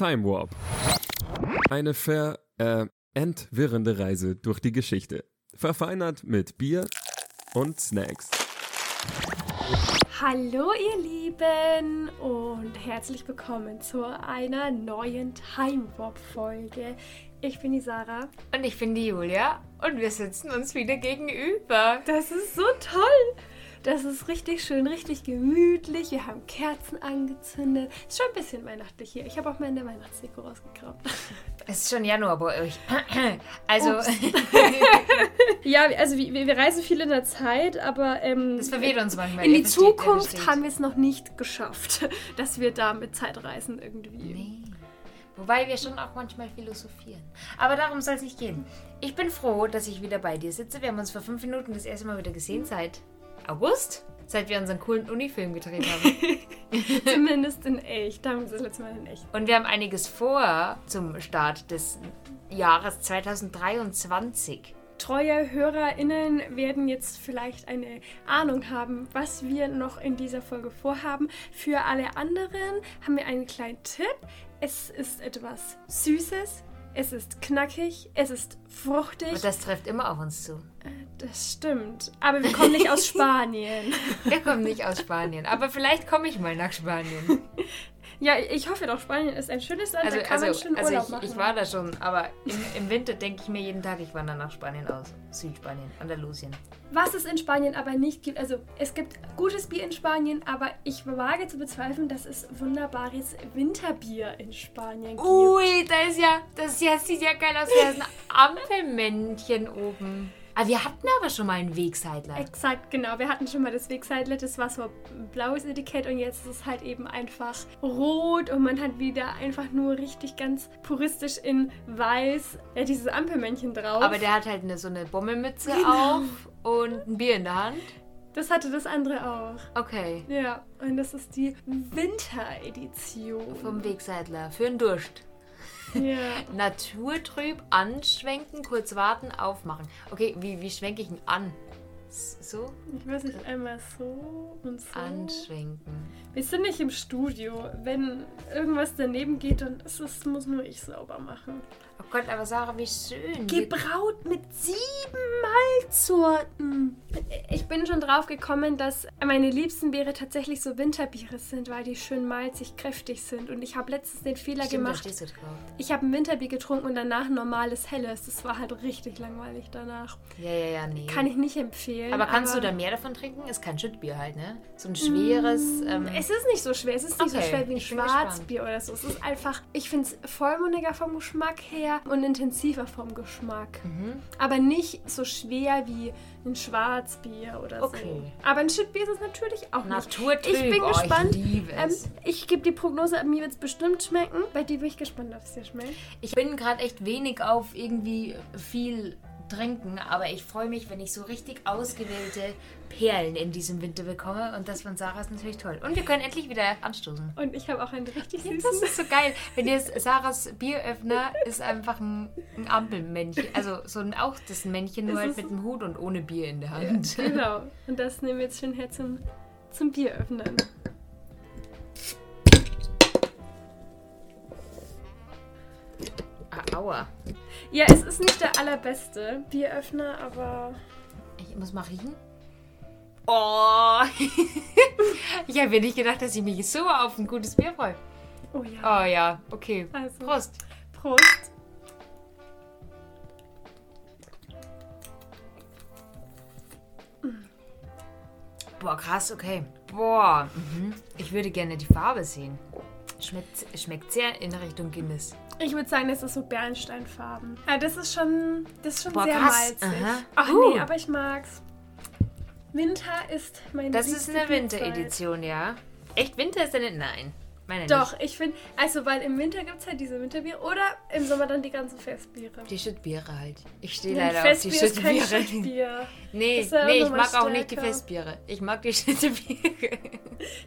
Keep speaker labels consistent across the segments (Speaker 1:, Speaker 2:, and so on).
Speaker 1: Time Warp. Eine ver äh, entwirrende Reise durch die Geschichte. Verfeinert mit Bier und Snacks.
Speaker 2: Hallo ihr Lieben und herzlich willkommen zu einer neuen Time Warp Folge. Ich bin die Sarah.
Speaker 3: Und ich bin die Julia und wir sitzen uns wieder gegenüber.
Speaker 2: Das ist so toll. Das ist richtig schön, richtig gemütlich. Wir haben Kerzen angezündet. Ist schon ein bisschen weihnachtlich hier. Ich habe auch meine Weihnachtsdeko rausgekramt.
Speaker 3: Es ist schon Januar bei euch. Also,
Speaker 2: Ja, also wir, wir reisen viel in der Zeit, aber ähm,
Speaker 3: das verwirrt uns manchmal.
Speaker 2: in die
Speaker 3: versteht, ihr
Speaker 2: Zukunft haben wir es noch nicht geschafft, dass wir da mit Zeitreisen irgendwie.
Speaker 3: Nee. Wobei wir schon auch manchmal philosophieren. Aber darum soll es nicht gehen. Ich bin froh, dass ich wieder bei dir sitze. Wir haben uns vor fünf Minuten das erste Mal wieder gesehen seit August. Seit wir unseren coolen Unifilm gedreht haben.
Speaker 2: Zumindest in echt. Da haben wir das letzte Mal in echt.
Speaker 3: Und wir haben einiges vor zum Start des Jahres 2023.
Speaker 2: Treue HörerInnen werden jetzt vielleicht eine Ahnung haben, was wir noch in dieser Folge vorhaben. Für alle anderen haben wir einen kleinen Tipp. Es ist etwas Süßes, es ist knackig, es ist fruchtig.
Speaker 3: Und das trifft immer auf uns zu.
Speaker 2: Das stimmt. Aber wir kommen nicht aus Spanien.
Speaker 3: Wir kommen nicht aus Spanien. Aber vielleicht komme ich mal nach Spanien.
Speaker 2: Ja, ich hoffe doch, Spanien ist ein schönes Land,
Speaker 3: Also,
Speaker 2: da kann man
Speaker 3: also,
Speaker 2: schön
Speaker 3: also
Speaker 2: Urlaub
Speaker 3: ich,
Speaker 2: machen.
Speaker 3: ich war da schon, aber im, im Winter denke ich mir jeden Tag, ich wandere nach Spanien aus. Südspanien, Andalusien.
Speaker 2: Was es in Spanien aber nicht gibt, also es gibt gutes Bier in Spanien, aber ich wage zu bezweifeln, dass es wunderbares Winterbier in Spanien gibt.
Speaker 3: Ui, da ist ja, das ja, sieht ja geil aus. Da ist ein Ampelmännchen oben. Ah, wir hatten aber schon mal einen Wegseitler.
Speaker 2: Exakt, genau. Wir hatten schon mal das Wegseidlet, das war so ein blaues Etikett und jetzt ist es halt eben einfach rot und man hat wieder einfach nur richtig ganz puristisch in weiß ja, dieses Ampelmännchen drauf.
Speaker 3: Aber der hat halt eine, so eine Bommelmütze
Speaker 2: Genau.
Speaker 3: auf und ein Bier in der Hand.
Speaker 2: das hatte das andere auch.
Speaker 3: Okay.
Speaker 2: Ja, und das ist die Winteredition.
Speaker 3: Vom Wegseitler. Für einen Durst.
Speaker 2: Ja.
Speaker 3: Naturtrüb, anschwenken, kurz warten, aufmachen. Okay, wie, wie schwenke ich ihn an? So?
Speaker 2: Ich weiß nicht, einmal so und so.
Speaker 3: Anschwenken.
Speaker 2: Wir sind nicht im Studio. Wenn irgendwas daneben geht, dann ist es, muss nur ich sauber machen.
Speaker 3: Oh Gott, aber Sarah, wie schön.
Speaker 2: Gebraut mit sieben Malzsorten. Ich bin schon drauf gekommen, dass meine liebsten Biere tatsächlich so Winterbiere sind, weil die schön malzig, kräftig sind. Und ich habe letztens den Fehler
Speaker 3: Stimmt, da
Speaker 2: gemacht.
Speaker 3: stehst du drauf.
Speaker 2: Ich habe ein Winterbier getrunken und danach ein normales Helles. Das war halt richtig langweilig danach.
Speaker 3: Ja, ja, ja, nee.
Speaker 2: Kann ich nicht empfehlen.
Speaker 3: aber kannst du da mehr davon trinken? Ist kein Schüttbier halt, ne? So ein schweres. Ähm,
Speaker 2: Es ist nicht so schwer. Es ist nicht so
Speaker 3: Okay,
Speaker 2: schwer wie ein Schwarzbier oder so. Es ist einfach, ich finde es vollmundiger vom Geschmack her und intensiver vom Geschmack.
Speaker 3: Mhm.
Speaker 2: Aber nicht so schwer wie ein Schwarzbier oder
Speaker 3: Okay.
Speaker 2: so. Aber ein Schüttbier ist es natürlich auch nicht. Ich bin
Speaker 3: oh,
Speaker 2: gespannt.
Speaker 3: Ich
Speaker 2: Ähm, ich gebe die Prognose, mir wird es bestimmt schmecken. Bei dir bin ich gespannt, ob es dir schmeckt.
Speaker 3: Ich bin gerade echt wenig auf irgendwie viel trinken, aber ich freue mich, wenn ich so richtig ausgewählte Perlen in diesem Winter bekomme. Und das von Sarah ist natürlich toll. Und wir können endlich wieder anstoßen.
Speaker 2: Und ich habe auch einen richtig
Speaker 3: Das
Speaker 2: süßen.
Speaker 3: ist so geil. Wenn jetzt Sarahs Bieröffner ist einfach ein, ein Ampelmännchen. Also so ein auch das Männchen, nur halt mit dem Hut und ohne Bier in der Hand.
Speaker 2: genau. Und das nehmen wir jetzt schön her zum, zum Bier öffnen.
Speaker 3: Ah, aua.
Speaker 2: Ja, es ist nicht der allerbeste Bieröffner, aber
Speaker 3: Ich muss mal riechen. Oh! ich habe mir nicht gedacht, dass ich mich so auf ein gutes Bier freue.
Speaker 2: oh ja.
Speaker 3: Oh ja, okay.
Speaker 2: Also,
Speaker 3: Prost.
Speaker 2: Prost.
Speaker 3: Boah, krass, okay. Boah, mhm. ich würde gerne die Farbe sehen. Schmeckt, schmeckt sehr in Richtung Guinness.
Speaker 2: Ich würde sagen, das ist so Bernsteinfarben. Ja, das ist schon, das ist schon
Speaker 3: Boah,
Speaker 2: sehr
Speaker 3: krass.
Speaker 2: malzig.
Speaker 3: Aha.
Speaker 2: Ach
Speaker 3: Uh.
Speaker 2: nee, aber ich mag's. Winter ist mein
Speaker 3: Das ist eine. Winteredition, ja? Echt Winter ist denn? Nein. Meine
Speaker 2: Doch,
Speaker 3: nicht.
Speaker 2: ich finde, also weil im Winter gibt es halt diese Winterbiere oder im Sommer dann die ganzen Festbiere.
Speaker 3: Die Schüttbiere halt. Ich stehe leider auf die
Speaker 2: Festbier ist kein
Speaker 3: Schüttbiere.
Speaker 2: Schüttbier.
Speaker 3: Nee,
Speaker 2: ja
Speaker 3: nee, ich mag auch nicht die
Speaker 2: stärker.
Speaker 3: Festbiere. Ich mag die Schüttebiere.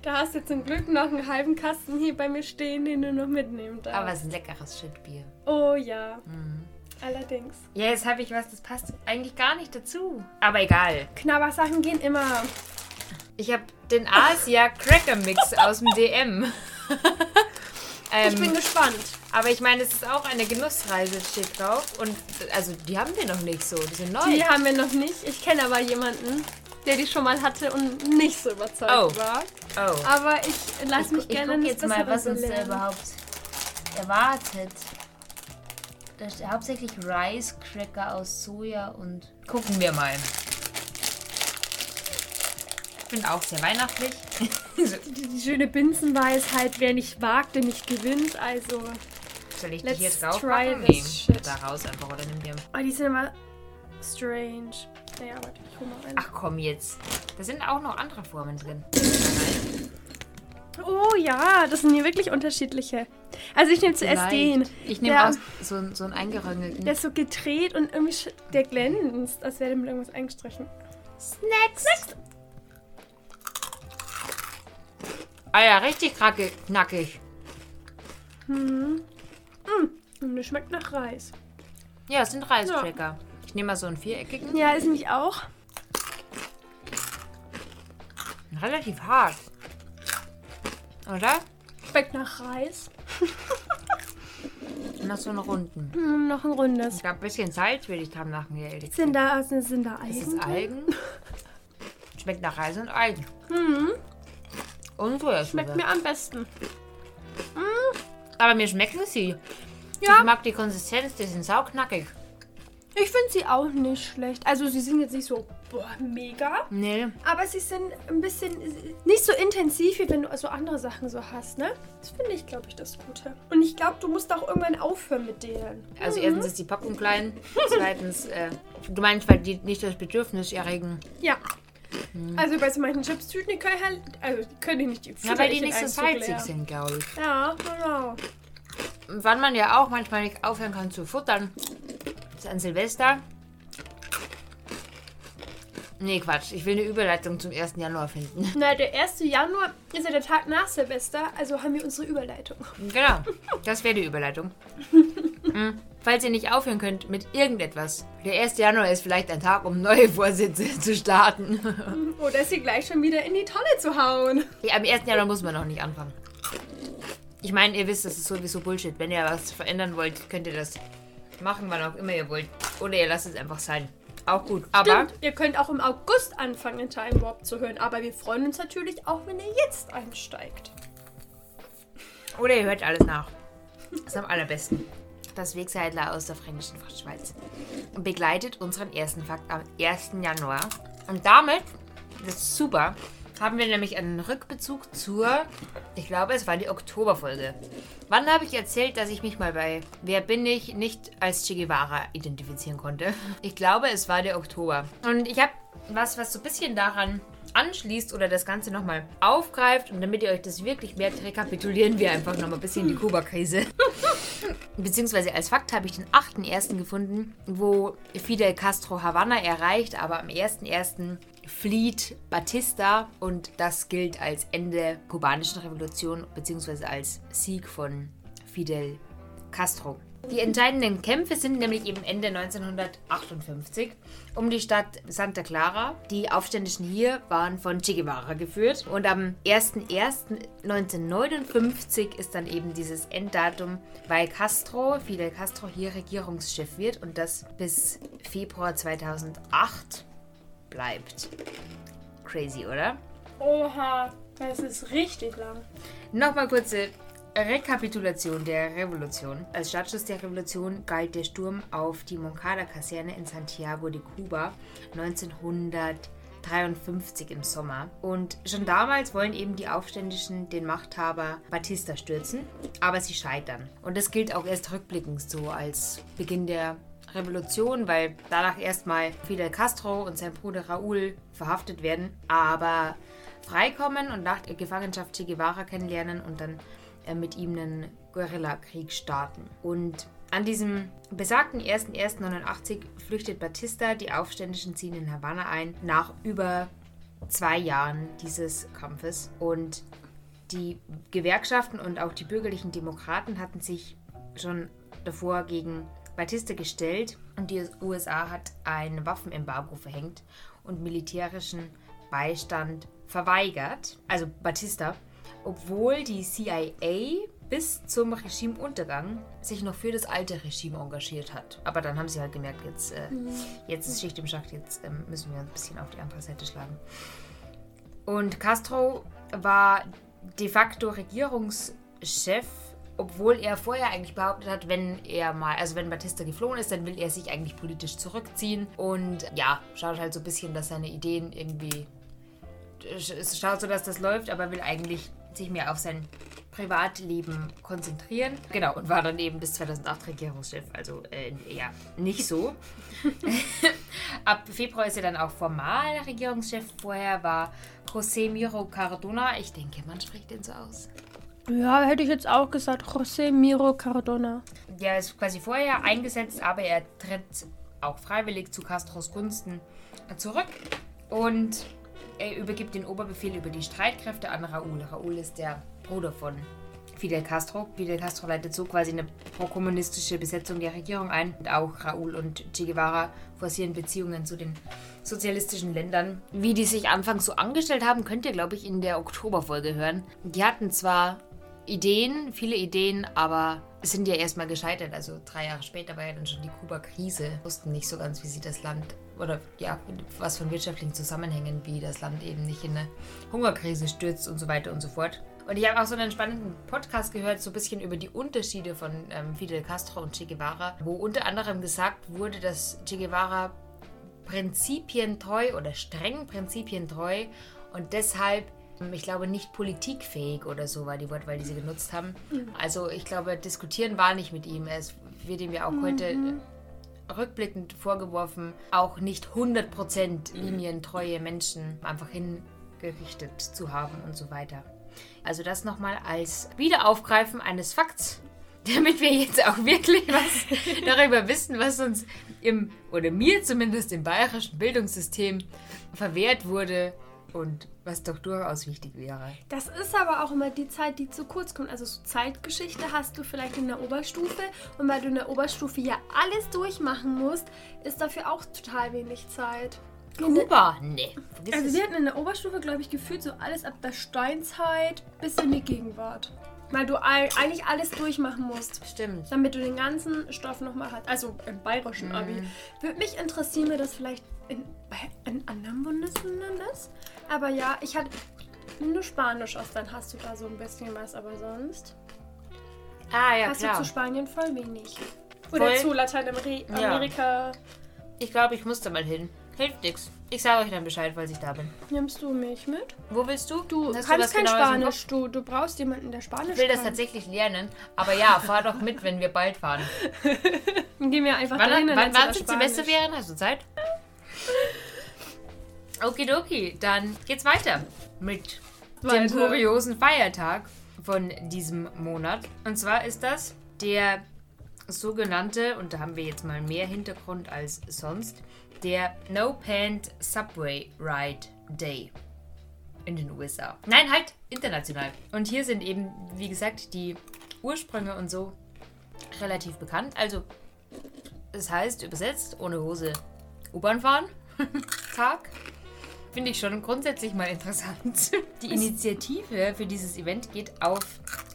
Speaker 2: Da hast du zum Glück noch einen halben Kasten hier bei mir stehen, den du noch mitnehmen darfst.
Speaker 3: Aber es ist ein leckeres Schüttbier.
Speaker 2: oh ja,
Speaker 3: Mhm.
Speaker 2: Allerdings.
Speaker 3: Ja, jetzt habe ich was, das passt eigentlich gar nicht dazu. Aber egal.
Speaker 2: Knabbersachen gehen immer.
Speaker 3: Ich habe den Asia Cracker Mix aus dem DM. ähm,
Speaker 2: Ich bin gespannt.
Speaker 3: Aber ich meine, es ist auch eine Genussreise, steht drauf. Und also die haben wir noch nicht so. Die sind neu.
Speaker 2: Die haben wir noch nicht. Ich kenne aber jemanden, der die schon mal hatte und nicht so überzeugt
Speaker 3: Oh.
Speaker 2: war.
Speaker 3: oh.
Speaker 2: Aber ich lasse
Speaker 3: Ich,
Speaker 2: mich
Speaker 3: gu- ich
Speaker 2: gerne
Speaker 3: guck jetzt mal, was uns da überhaupt erwartet. Da steht hauptsächlich Rice Cracker aus Soja und. Gucken wir mal. Ich bin auch sehr weihnachtlich.
Speaker 2: Die, die schöne Binsenweisheit, wer nicht wagt, der nicht gewinnt. Also,
Speaker 3: Soll ich die
Speaker 2: Let's
Speaker 3: hier drauf
Speaker 2: try
Speaker 3: machen? Da raus einfach oder nimm dir.
Speaker 2: oh, die sind immer strange. Naja, warte, ich hol mal rein.
Speaker 3: Ach komm jetzt. Da sind auch noch andere Formen drin.
Speaker 2: Oh ja, das sind hier wirklich unterschiedliche. Also ich nehme zuerst den.
Speaker 3: Ich nehme aus so, einen- so einen eingeröngelten.
Speaker 2: Der ist so gedreht und irgendwie der glänzt, als wäre der mit irgendwas eingestrichen.
Speaker 3: Snacks. Ah ja, richtig knackig. knackig.
Speaker 2: Und der schmeckt nach Reis.
Speaker 3: Ja, es sind Reiscracker. Ich nehme mal so einen viereckigen.
Speaker 2: Ja, ist nicht auch.
Speaker 3: Relativ hart. Oder?
Speaker 2: Schmeckt nach Reis.
Speaker 3: Noch so einen runden.
Speaker 2: Hm, noch ein rundes.
Speaker 3: Ich glaube, ein bisschen Salz will ich haben nach mir, ehrlich
Speaker 2: Sind da, sind, sind da
Speaker 3: Das ist
Speaker 2: Algen?
Speaker 3: Algen. Schmeckt nach Reis und Algen. Und so
Speaker 2: Mhm. Schmeckt mir am besten.
Speaker 3: Aber mir schmecken sie.
Speaker 2: Ja.
Speaker 3: Ich mag die Konsistenz, die sind sauknackig.
Speaker 2: Ich finde sie auch nicht schlecht. Also sie sind jetzt nicht so boah, mega.
Speaker 3: Nee.
Speaker 2: Aber sie sind ein bisschen nicht so intensiv, wie wenn du also andere Sachen so hast, ne? Das finde ich, glaube ich, das Gute. Und ich glaube, du musst auch irgendwann aufhören mit denen.
Speaker 3: Also erstens ist die Packung klein. Zweitens, äh, du meinst, weil die nicht das Bedürfnis erregen.
Speaker 2: Ja. Also bei so manchen Chipstüten, die können halt, also die können nicht die
Speaker 3: Ja, weil die nicht so salzig sind, glaube ich.
Speaker 2: Ja, genau.
Speaker 3: Wann man ja auch manchmal nicht aufhören kann zu futtern, ist an Silvester. Nee, Quatsch. Ich will eine Überleitung zum 1. Januar finden.
Speaker 2: Na, der 1. Januar ist ja der Tag nach Silvester, also haben wir unsere Überleitung.
Speaker 3: Genau, das wäre die Überleitung. Mhm. Falls ihr nicht aufhören könnt mit irgendetwas. Der 1. Januar ist vielleicht ein Tag, um neue Vorsätze zu starten.
Speaker 2: Oder sie gleich schon wieder in die Tonne zu hauen.
Speaker 3: Ja, am 1. Januar muss man noch nicht anfangen. Ich meine, ihr wisst, das ist sowieso Bullshit. Wenn ihr was verändern wollt, könnt ihr das machen, wann auch immer ihr wollt. Oder ihr lasst es einfach sein. Auch gut. Aber
Speaker 2: Stimmt, ihr könnt auch im August anfangen, in Time Warp zu hören, aber wir freuen uns natürlich auch, wenn ihr jetzt einsteigt.
Speaker 3: Oder ihr hört alles nach. Das ist am allerbesten. Das Wegseidler aus der fränkischen Schweiz. Begleitet unseren ersten Fakt am 1. Januar. Und damit, das ist super, haben wir nämlich einen Rückbezug zur, ich glaube, es war die Oktoberfolge. Wann habe ich erzählt, dass ich mich mal bei Wer bin ich nicht als Che Guevara identifizieren konnte? Ich glaube, es war der Oktober. Und ich habe was, was so ein bisschen daran anschließt oder das Ganze nochmal aufgreift. Und damit ihr euch das wirklich merkt, rekapitulieren wir einfach nochmal ein bisschen die Kuba-Krise. Beziehungsweise als Fakt habe ich den 8.1. gefunden, wo Fidel Castro Havanna erreicht, aber am 1.1. flieht Batista und das gilt als Ende der kubanischen Revolution beziehungsweise als Sieg von Fidel Castro. Die entscheidenden Kämpfe sind nämlich eben Ende 1958 um die Stadt Santa Clara. Die Aufständischen hier waren von Che Guevara geführt. Und am 01.01.1959 ist dann eben dieses Enddatum, weil Castro, Fidel Castro, hier Regierungschef wird und das bis Februar 2008 bleibt. Crazy, oder?
Speaker 2: Oha, das ist richtig lang.
Speaker 3: Nochmal kurze Rekapitulation der Revolution. Als Startschuss der Revolution galt der Sturm auf die Moncada-Kaserne in Santiago de Cuba 1953 im Sommer. Und schon damals wollen eben die Aufständischen den Machthaber Batista stürzen, aber sie scheitern. Und das gilt auch erst rückblickend so als Beginn der Revolution, weil danach erstmal Fidel Castro und sein Bruder Raúl verhaftet werden, aber freikommen und nach der Gefangenschaft Che Guevara kennenlernen und dann äh, mit ihm einen Guerillakrieg starten. Und an diesem besagten 1.1.89 flüchtet Batista, die Aufständischen ziehen in Havanna ein, nach über zwei Jahren dieses Kampfes. Und die Gewerkschaften und auch die bürgerlichen Demokraten hatten sich schon davor gegen Batista gestellt und die USA hat ein Waffenembargo verhängt und militärischen Beistand verweigert, also Batista, obwohl die CIA bis zum Regimeuntergang sich noch für das alte Regime engagiert hat. Aber dann haben sie halt gemerkt, jetzt, äh, jetzt ist Schicht im Schacht, jetzt ähm, müssen wir ein bisschen auf die andere Seite schlagen. Und Castro war de facto Regierungschef, obwohl er vorher eigentlich behauptet hat, wenn er mal, also wenn Batista geflohen ist, dann will er sich eigentlich politisch zurückziehen und ja, schaut halt so ein bisschen, dass seine Ideen irgendwie es schaut so, dass das läuft, aber will eigentlich sich mehr auf sein Privatleben konzentrieren. Genau, und war dann eben bis 2008 Regierungschef, also äh, ja, nicht so. Ab Februar ist er dann auch formal Regierungschef. Vorher war José Miro Cardona. Ich denke, man spricht den so aus.
Speaker 2: Ja, hätte ich jetzt auch gesagt. José Miro Cardona.
Speaker 3: Der ist quasi vorher eingesetzt, aber er tritt auch freiwillig zu Castros Gunsten zurück und er übergibt den Oberbefehl über die Streitkräfte an Raúl. Raúl ist der Bruder von Fidel Castro. Fidel Castro leitet so quasi eine prokommunistische Besetzung der Regierung ein. Und auch Raúl und Che Guevara forcieren Beziehungen zu den sozialistischen Ländern. Wie die sich anfangs so angestellt haben, könnt ihr, glaube ich, in der Oktoberfolge hören. Die hatten zwar Ideen, viele Ideen, aber sind ja erstmal gescheitert. Also drei Jahre später war ja dann schon die Kuba-Krise. Wussten nicht so ganz, wie sie das Land oder ja, was von wirtschaftlichen Zusammenhängen, wie das Land eben nicht in eine Hungerkrise stürzt und so weiter und so fort. Und ich habe auch so einen spannenden Podcast gehört, so ein bisschen über die Unterschiede von ähm, Fidel Castro und Che Guevara, wo unter anderem gesagt wurde, dass Che Guevara prinzipientreu oder streng prinzipientreu und deshalb ich glaube, nicht politikfähig oder so war die Wortwahl, die sie genutzt haben. Also ich glaube, diskutieren war nicht mit ihm. Es wird ihm ja auch heute rückblickend vorgeworfen, auch nicht 100% linientreue Menschen einfach hingerichtet zu haben und so weiter. Also das nochmal als Wiederaufgreifen eines Fakts, damit wir jetzt auch wirklich was darüber wissen, was uns im, oder mir zumindest im bayerischen Bildungssystem verwehrt wurde und was doch durchaus wichtig wäre.
Speaker 2: Das ist aber auch immer die Zeit, die zu kurz kommt. Also so Zeitgeschichte hast du vielleicht in der Oberstufe und weil du in der Oberstufe ja alles durchmachen musst, ist dafür auch total wenig Zeit.
Speaker 3: Kuba? Nee. Vergiss
Speaker 2: Also wir hatten in der Oberstufe, glaube ich, gefühlt so alles ab der Steinzeit bis in die Gegenwart. Weil du all- eigentlich alles durchmachen musst.
Speaker 3: Stimmt.
Speaker 2: damit du den ganzen Stoff nochmal hast. Also im bayerischen Abi. Würde mich interessieren, wie das vielleicht in, in anderen Bundesländern ist. Aber ja, ich hatte. Du Spanisch hast, dann hast du da so ein bisschen was, aber sonst
Speaker 3: Ah, ja,
Speaker 2: hast
Speaker 3: klar.
Speaker 2: du zu Spanien voll wenig. Oder
Speaker 3: Voll.
Speaker 2: zu Lateinamerika.
Speaker 3: Ich glaube, ich muss da mal hin. Hilft nix. Ich sage euch dann Bescheid, falls ich da bin.
Speaker 2: Nimmst du mich mit?
Speaker 3: Wo willst du?
Speaker 2: Du
Speaker 3: Hast
Speaker 2: kannst
Speaker 3: was
Speaker 2: kein Spanisch. Du, du brauchst jemanden, der Spanisch
Speaker 3: Ich will das
Speaker 2: kann.
Speaker 3: tatsächlich lernen. Aber ja, fahr doch mit, wenn wir bald fahren.
Speaker 2: Dann gehen wir einfach
Speaker 3: Wann,
Speaker 2: dahin.
Speaker 3: wann,
Speaker 2: du
Speaker 3: wann
Speaker 2: das
Speaker 3: sind. Semesterferien? Hast du Zeit? Okidoki, dann geht's weiter mit dem
Speaker 2: Weiter.
Speaker 3: kuriosen Feiertag von diesem Monat. Und zwar ist das der sogenannte, und da haben wir jetzt mal mehr Hintergrund als sonst, der No Pant Subway Ride Day in den USA. Nein, halt, international. Und hier sind eben, wie gesagt, die Ursprünge und so relativ bekannt. Also, das heißt, übersetzt, ohne Hose U-Bahn fahren. Tag. Finde ich schon grundsätzlich mal interessant. Die Initiative für dieses Event geht auf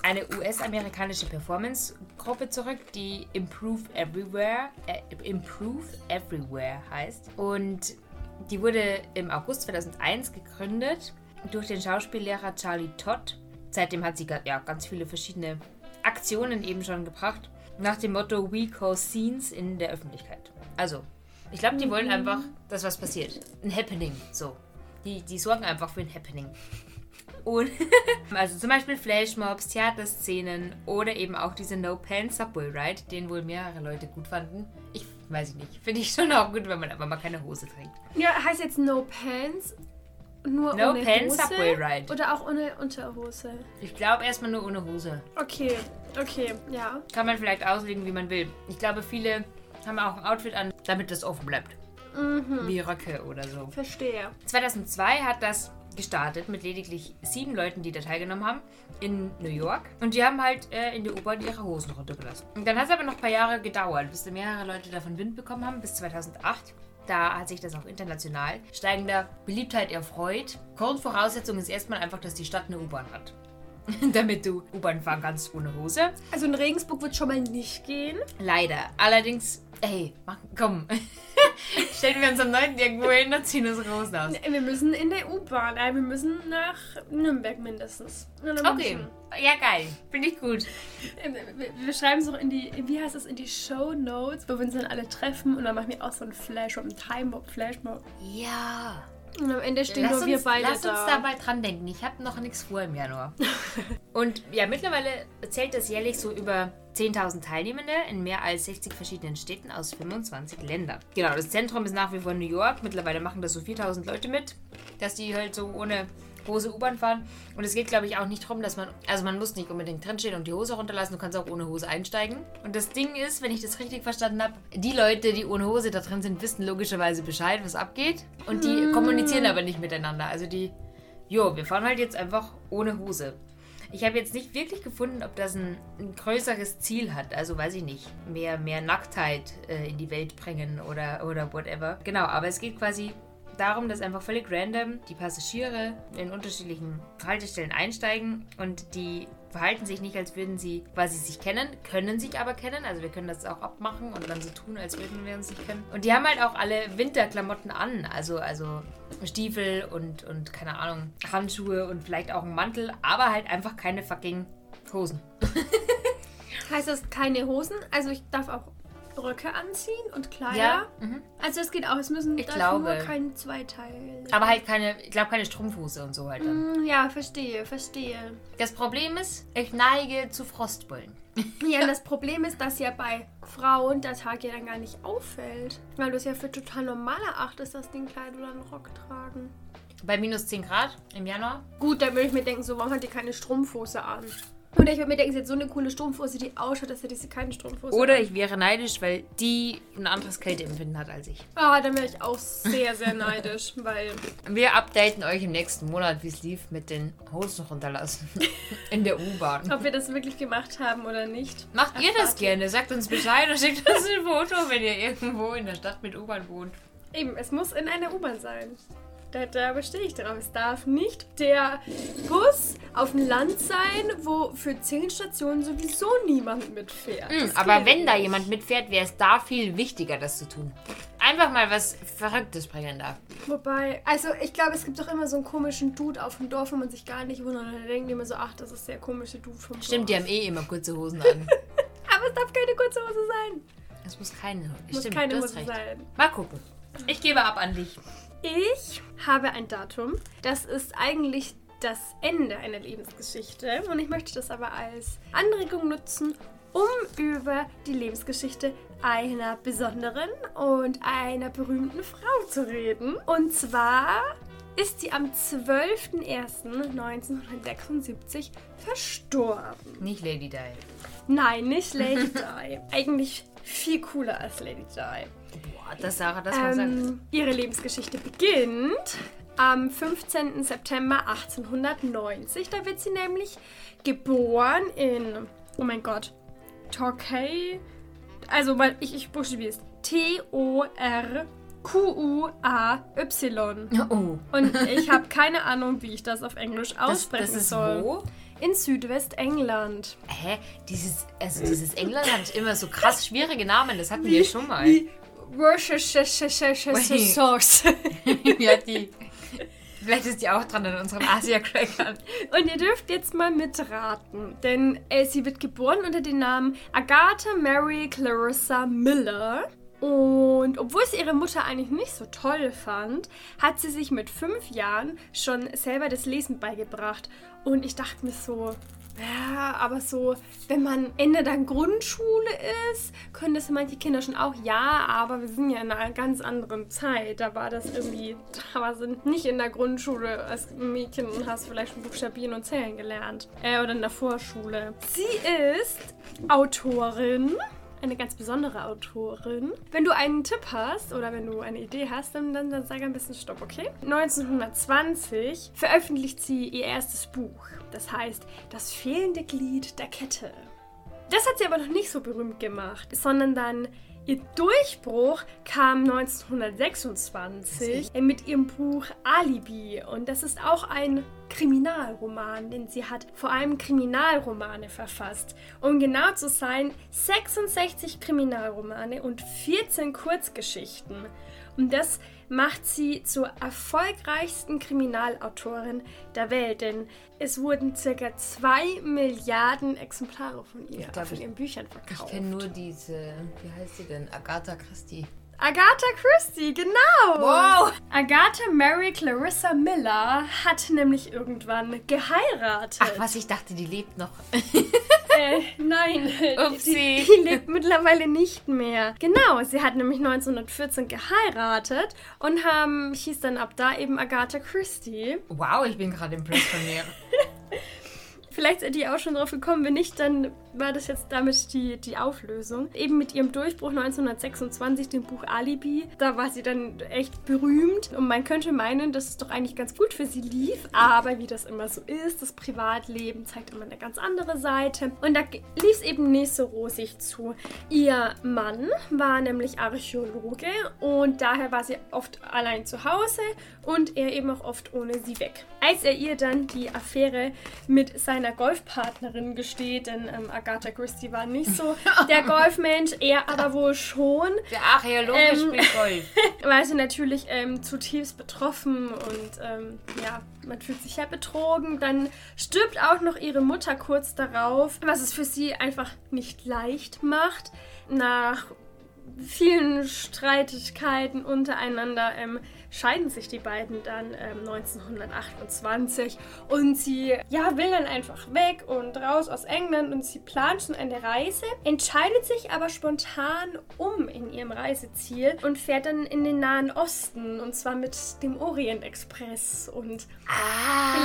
Speaker 3: eine US-amerikanische Performance-Gruppe zurück, die Improve Everywhere, äh, Improve Everywhere heißt. Und die wurde im August 2001 gegründet durch den Schauspiellehrer Charlie Todd. Seitdem hat sie ja, ganz viele verschiedene Aktionen eben schon gebracht. Nach dem Motto We Cause Scenes in der Öffentlichkeit. Also, ich glaube, die wollen einfach, dass was passiert. Ein Happening, so. Die, die sorgen einfach für ein Happening. Und also zum Beispiel Flashmobs, Theaterszenen oder eben auch diese No Pants Subway Ride, den wohl mehrere Leute gut fanden. Ich weiß ich nicht. Finde ich schon auch gut, wenn man aber mal keine Hose trägt.
Speaker 2: Ja, heißt jetzt No Pants. Nur
Speaker 3: No
Speaker 2: ohne
Speaker 3: Pants
Speaker 2: Hose?
Speaker 3: Subway Ride.
Speaker 2: Oder auch ohne Unterhose.
Speaker 3: Ich glaube erstmal nur ohne Hose.
Speaker 2: Okay, okay, ja.
Speaker 3: Kann man vielleicht auslegen, wie man will. Ich glaube, viele haben auch ein Outfit an, damit das offen bleibt. Wie Röcke oder so.
Speaker 2: Verstehe.
Speaker 3: 2002 hat das gestartet mit lediglich sieben Leuten, die da teilgenommen haben, in New York. Und die haben halt äh, in der U-Bahn ihre Hosen runtergelassen. Und dann hat es aber noch ein paar Jahre gedauert, bis mehrere Leute davon Wind bekommen haben, bis 2008. Da hat sich das auch international steigender Beliebtheit erfreut. Grundvoraussetzung ist erstmal einfach, dass die Stadt eine U-Bahn hat. damit du U-Bahn fahren kannst ohne Hose.
Speaker 2: Also in Regensburg wird schon mal nicht gehen.
Speaker 3: Leider. Allerdings, ey, mach, komm. Stellen wir uns am 9. irgendwo hin und ziehen uns Rosen aus.
Speaker 2: Wir müssen in der U-Bahn. äh, Wir müssen nach Nürnberg mindestens.
Speaker 3: Okay. Ja, geil. Finde ich gut.
Speaker 2: Äh, Wir, schreiben es auch in die, wie heißt es, in die Show Notes, wo wir uns dann alle treffen und dann machen wir auch so einen Flash, einen Time-Mob, Flashmob.
Speaker 3: Ja.
Speaker 2: Und am Ende stehen
Speaker 3: Lass
Speaker 2: nur wir
Speaker 3: uns,
Speaker 2: beide
Speaker 3: lass
Speaker 2: da.
Speaker 3: uns dabei dran denken. Ich habe noch nichts vor im Januar. Und ja, mittlerweile zählt das jährlich so über 10.000 Teilnehmende in mehr als 60 verschiedenen Städten aus 25 Ländern. Genau, das Zentrum ist nach wie vor New York. Mittlerweile machen das so 4.000 Leute mit, dass die halt so ohne Hose U-Bahn fahren. Und es geht, glaube ich, auch nicht darum, dass man, also man muss nicht unbedingt drinstehen und die Hose runterlassen, du kannst auch ohne Hose einsteigen. Und das Ding ist, wenn ich das richtig verstanden habe, die Leute, die ohne Hose da drin sind, wissen logischerweise Bescheid, was abgeht. Und die kommunizieren aber nicht miteinander. Also die, jo, wir fahren halt jetzt einfach ohne Hose. Ich habe jetzt nicht wirklich gefunden, ob das ein, ein größeres Ziel hat. Also weiß ich nicht. Mehr, mehr Nacktheit äh, in die Welt bringen oder, oder whatever. Genau, aber es geht quasi darum, dass einfach völlig random die Passagiere in unterschiedlichen Haltestellen einsteigen und die verhalten sich nicht, als würden sie quasi sich kennen, können sich aber kennen. Also wir können das auch abmachen und dann so tun, als würden wir uns nicht kennen. Und die haben halt auch alle Winterklamotten an. Also, also Stiefel und, und keine Ahnung, Handschuhe und vielleicht auch einen Mantel, aber halt einfach keine fucking Hosen.
Speaker 2: Heißt das keine Hosen? Also ich darf auch Röcke anziehen und Kleider?
Speaker 3: Ja, mhm.
Speaker 2: Also es geht auch, es müssen
Speaker 3: Ich glaube.
Speaker 2: nur kein Zweiteil.
Speaker 3: Aber halt keine, ich glaube keine Strumpfhose und so halt dann.
Speaker 2: Hm, Ja, verstehe, verstehe.
Speaker 3: Das Problem ist, ich neige zu Frostbullen.
Speaker 2: Ja, das Problem ist, dass ja bei Frauen der Tag ja dann gar nicht auffällt. Weil du es ja für total normal erachtest, dass die ein Kleid oder einen Rock tragen.
Speaker 3: Bei minus 10 Grad im Januar.
Speaker 2: Gut, dann würde ich mir denken, so, warum hat die keine Strumpfhose an? Oder ich würde mir denken, sie hat so eine coole Strumpfhose, die ausschaut, hätte sie keine Strumpfhose
Speaker 3: Oder
Speaker 2: an.
Speaker 3: ich wäre neidisch, weil die ein anderes Kälteempfinden hat als ich.
Speaker 2: Ah, dann wäre ich auch sehr, sehr neidisch, weil...
Speaker 3: Wir updaten euch im nächsten Monat, wie es lief mit den Hosen runterlassen. In der U-Bahn.
Speaker 2: Ob wir das wirklich gemacht haben oder nicht.
Speaker 3: Macht ihr das gerne? Sagt uns Bescheid und schickt uns ein Foto, wenn ihr irgendwo in der Stadt mit U-Bahn wohnt.
Speaker 2: Eben, es muss in einer U-Bahn sein. Da, da bestehe ich drauf. Es darf nicht der Bus auf dem Land sein, wo für zehn Stationen sowieso niemand mitfährt. Das
Speaker 3: aber wenn da
Speaker 2: nicht.
Speaker 3: jemand mitfährt, wäre es da viel wichtiger, das zu tun. Einfach mal was Verrücktes bringen da.
Speaker 2: Wobei, also ich glaube, es gibt doch immer so einen komischen Dude auf dem Dorf, wo man sich gar nicht wundert. Und dann denken die immer so, ach, das ist der komische Dude vom
Speaker 3: Stimmt, die
Speaker 2: Dorf.
Speaker 3: haben eh immer kurze Hosen an.
Speaker 2: Aber es darf keine kurze Hose sein.
Speaker 3: Es muss keine
Speaker 2: Muss
Speaker 3: Stimmt,
Speaker 2: keine Hose
Speaker 3: recht.
Speaker 2: sein.
Speaker 3: Mal gucken. Ich gebe ab an dich.
Speaker 2: Ich habe ein Datum. Das ist eigentlich das Ende einer Lebensgeschichte. Und ich möchte das aber als Anregung nutzen, um über die Lebensgeschichte einer besonderen und einer berühmten Frau zu reden. Und zwar ist sie am 12.01.1976 verstorben.
Speaker 3: Nicht Lady Di.
Speaker 2: Nein, nicht Lady Di. Eigentlich viel cooler als Lady Di.
Speaker 3: Boah, das Sarah, das mal sagt.
Speaker 2: Ähm, ihre Lebensgeschichte beginnt am 15. September 1890. Da wird sie nämlich geboren in, oh mein Gott, Torquay. Also, mal, ich, ich buchstabiere es. T-O-R-Q-U-A-Y.
Speaker 3: Oh,
Speaker 2: Und ich habe keine Ahnung, wie ich das auf Englisch
Speaker 3: das,
Speaker 2: aussprechen
Speaker 3: das ist
Speaker 2: soll.
Speaker 3: wo?
Speaker 2: In Südwestengland.
Speaker 3: Hä? Dieses, also dieses England hat immer so krass schwierige Namen. Das hatten wir schon mal.
Speaker 2: Wie Worcestershire Sauce.
Speaker 3: ja, die. Vielleicht ist die auch dran an unserem Asia-Crackern.
Speaker 2: Und ihr dürft jetzt mal mitraten, denn äh, sie wird geboren unter dem Namen Agatha Mary Clarissa Miller. Und obwohl sie ihre Mutter eigentlich nicht so toll fand, hat sie sich mit fünf Jahren schon selber das Lesen beigebracht. Und ich dachte mir so, ja, aber so, wenn man Ende der Grundschule ist, können das manche Kinder schon auch. Ja, aber wir sind ja in einer ganz anderen Zeit. Da war das irgendwie, da war sie nicht in der Grundschule als Mädchen und hast vielleicht schon Buchstabieren und Zählen gelernt. Äh, oder in der Vorschule. Sie ist Autorin. Eine ganz besondere Autorin. Wenn du einen Tipp hast oder wenn du eine Idee hast, dann, dann, dann sag ein bisschen Stopp, okay? 1920 veröffentlicht sie ihr erstes Buch. Das heißt Das fehlende Glied der Kette. Das hat sie aber noch nicht so berühmt gemacht, sondern dann Ihr Durchbruch kam 1926 mit ihrem Buch Alibi und das ist auch ein Kriminalroman, denn sie hat vor allem Kriminalromane verfasst. Um genau zu sein, 66 Kriminalromane und 14 Kurzgeschichten. Und das macht sie zur erfolgreichsten Kriminalautorin der Welt, denn es wurden circa 2 Milliarden Exemplare von ihr,
Speaker 3: glaub,
Speaker 2: von ihren Büchern verkauft.
Speaker 3: Ich kenne nur diese, wie heißt sie denn? Agatha Christie.
Speaker 2: Agatha Christie, genau.
Speaker 3: Wow!
Speaker 2: Agatha Mary Clarissa Miller hat nämlich irgendwann geheiratet.
Speaker 3: Ach was, ich dachte, die lebt noch.
Speaker 2: Äh, nein,
Speaker 3: Upsi.
Speaker 2: die, die lebt mittlerweile nicht mehr. Genau, sie hat nämlich 1914 geheiratet und haben, hieß dann ab da eben Agatha Christie.
Speaker 3: Wow, ich bin gerade impressed von mir.
Speaker 2: Vielleicht seid ihr auch schon drauf gekommen, wenn nicht, dann war das jetzt damit die, die Auflösung. Eben mit ihrem Durchbruch 1926, dem Buch Alibi, da war sie dann echt berühmt. Und man könnte meinen, dass es doch eigentlich ganz gut für sie lief. Aber wie das immer so ist, das Privatleben zeigt immer eine ganz andere Seite. Und da lief es eben nicht so rosig zu. Ihr Mann war nämlich Archäologe und daher war sie oft allein zu Hause und er eben auch oft ohne sie weg. Als er ihr dann die Affäre mit seiner Golfpartnerin gesteht, denn ähm, Agatha Christie war nicht so der Golfmensch, er aber wohl schon,
Speaker 3: Der Archäologe
Speaker 2: Ähm.
Speaker 3: spielt Golf.
Speaker 2: war sie natürlich ähm, zutiefst betroffen und ähm, ja, man fühlt sich ja betrogen. Dann stirbt auch noch ihre Mutter kurz darauf, was es für sie einfach nicht leicht macht. Nach vielen Streitigkeiten untereinander ähm, scheiden sich die beiden dann ähm, 1928 und sie ja, will dann einfach weg und raus aus England und sie plant schon eine Reise, entscheidet sich aber spontan um in ihrem Reiseziel und fährt dann in den Nahen Osten und zwar mit dem Orient Express und
Speaker 3: Ah.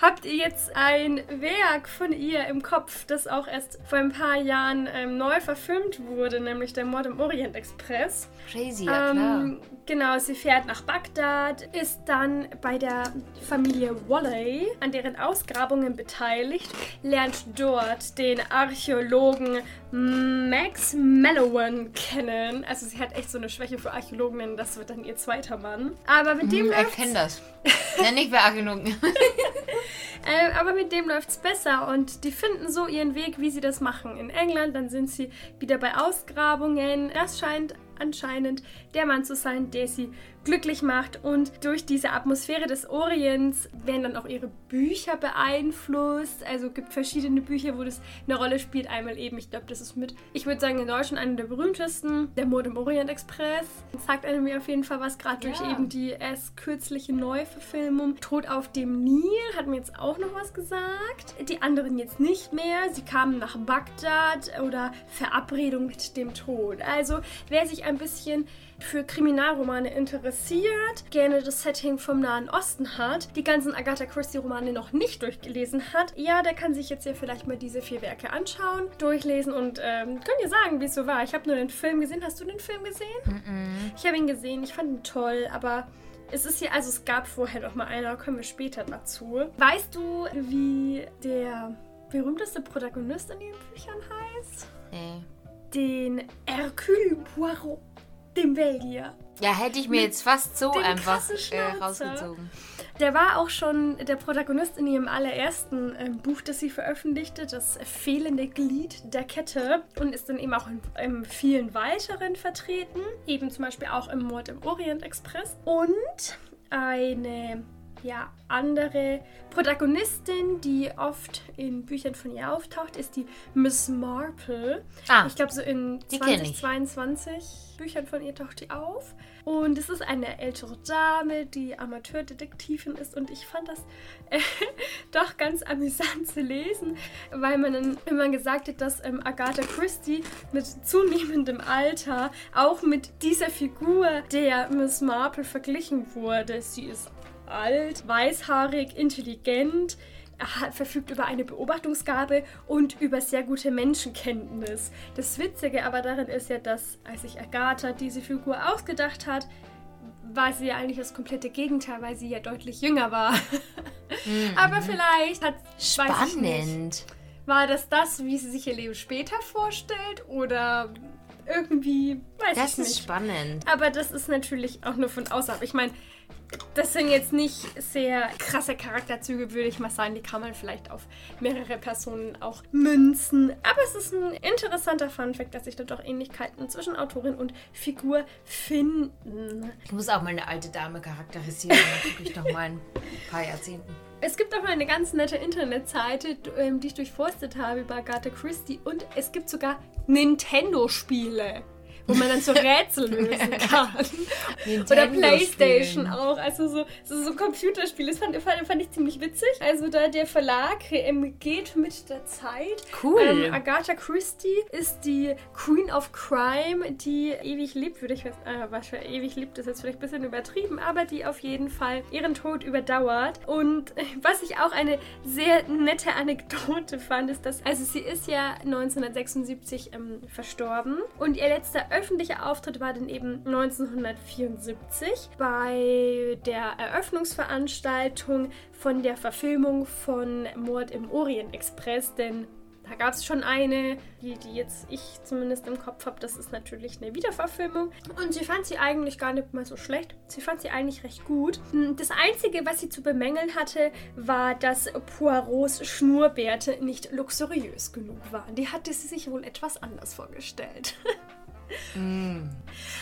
Speaker 2: Habt ihr jetzt ein Werk von ihr im Kopf, das auch erst vor ein paar Jahren ähm, neu verfilmt wurde, nämlich der Mord im Orient Express?
Speaker 3: Crazy, ja klar.
Speaker 2: Ähm, genau, sie fährt nach Bagdad, ist dann bei der Familie Walley an deren Ausgrabungen beteiligt, lernt dort den Archäologen Max Mallowan kennen. Also sie hat echt so eine Schwäche für Archäologen, denn das wird dann ihr zweiter Mann. Aber mit dem
Speaker 3: Hm,
Speaker 2: läuft's-
Speaker 3: erkenn das. Nenn nicht wer Archäologen.
Speaker 2: Äh, aber mit dem läuft es besser und die finden so ihren Weg, wie sie das machen. In England, dann sind sie wieder bei Ausgrabungen. Das scheint anscheinend der Mann zu sein, der sie glücklich macht. Und durch diese Atmosphäre des Orients werden dann auch ihre Bücher beeinflusst. Also gibt verschiedene Bücher, wo das eine Rolle spielt. Einmal eben, ich glaube, das ist mit, ich würde sagen, in Deutschland einer der berühmtesten, der Mord im Orient Express. Das sagt einem mir auf jeden Fall was, gerade durch
Speaker 3: Ja.
Speaker 2: eben die erst kürzliche Neuverfilmung. Tod auf dem Nil hat mir jetzt auch noch was gesagt. Die anderen jetzt nicht mehr. Sie kamen nach Bagdad oder Verabredung mit dem Tod. Also, wer sich ein bisschen für Kriminalromane interessiert, gerne das Setting vom Nahen Osten hat, die ganzen Agatha Christie-Romane noch nicht durchgelesen hat, ja, der kann sich jetzt ja vielleicht mal diese vier Werke anschauen, durchlesen und ähm, könnt ihr sagen, wie es so war. Ich habe nur den Film gesehen. Hast du den Film gesehen? Ich habe ihn gesehen, ich fand ihn toll, aber es ist hier, also es gab vorher noch mal einer, kommen wir später dazu. Weißt du, wie der berühmteste Protagonist in den Büchern heißt?
Speaker 3: Nee.
Speaker 2: Den Hercule Poirot, dem Belgier.
Speaker 3: Ja, hätte ich mir jetzt fast so einfach äh, rausgezogen.
Speaker 2: Der war auch schon der Protagonist in ihrem allerersten ähm, Buch, das sie veröffentlichte, das fehlende Glied der Kette und ist dann eben auch in, in vielen weiteren vertreten, eben zum Beispiel auch im Mord im Orient Express und eine ja, andere Protagonistin, die oft in Büchern von ihr auftaucht, ist die Miss Marple.
Speaker 3: Ah,
Speaker 2: Ich glaube, so in
Speaker 3: die kenn ich.
Speaker 2: 2022 Büchern von ihr taucht die auf. Und es ist eine ältere Dame, die Amateurdetektivin ist. Und ich fand das äh, doch ganz amüsant zu lesen, weil man dann immer gesagt hat, dass ähm, Agatha Christie mit zunehmendem Alter auch mit dieser Figur der Miss Marple verglichen wurde. Sie ist alt, weißhaarig, intelligent, ha- verfügt über eine Beobachtungsgabe und über sehr gute Menschenkenntnis. Das Witzige aber darin ist ja, dass als sich Agatha diese Figur ausgedacht hat, war sie ja eigentlich das komplette Gegenteil, weil sie ja deutlich jünger war. Aber vielleicht hat
Speaker 3: Spannend.
Speaker 2: war das das, wie sie sich ihr Leben später vorstellt oder irgendwie weiß
Speaker 3: Das
Speaker 2: ich
Speaker 3: ist
Speaker 2: nicht.
Speaker 3: spannend.
Speaker 2: Aber das ist natürlich auch nur von außerhalb. Ich meine, das sind jetzt nicht sehr krasse Charakterzüge, würde ich mal sagen. Die kann man vielleicht auf mehrere Personen auch münzen. Aber es ist ein interessanter Funfact, dass sich da doch Ähnlichkeiten zwischen Autorin und Figur finden.
Speaker 3: Ich muss auch mal eine alte Dame charakterisieren. Dann gucke ich noch mal ein paar Jahrzehnten.
Speaker 2: Es gibt auch mal eine ganz nette Internetseite, ähm, die ich durchforstet habe über Agatha Christie. Und es gibt sogar Nintendo-Spiele. Wo man dann so Rätsel lösen kann. Oder Playstation auch. Also so, so, so Computerspiele. Das fand, fand, fand ich ziemlich witzig. Also da der Verlag ähm, geht mit der Zeit.
Speaker 3: Cool.
Speaker 2: Ähm, Agatha Christie ist die Queen of Crime, die ewig lebt, würde ich äh, was für ewig lebt, ist jetzt vielleicht ein bisschen übertrieben, aber die auf jeden Fall ihren Tod überdauert. Und äh, was ich auch eine sehr nette Anekdote fand, ist, dass, also sie ist ja 1976 ähm, verstorben und ihr letzter öffentlicher Auftritt war dann eben 1974 bei der Eröffnungsveranstaltung von der Verfilmung von Mord im Orient Express, denn da gab es schon eine, die, die jetzt ich zumindest im Kopf habe. Das ist natürlich eine Wiederverfilmung. Und sie fand sie eigentlich gar nicht mal so schlecht. Sie fand sie eigentlich recht gut. Das Einzige, was sie zu bemängeln hatte, war, dass Poirots Schnurrbärte nicht luxuriös genug waren. Die hatte sie sich wohl etwas anders vorgestellt.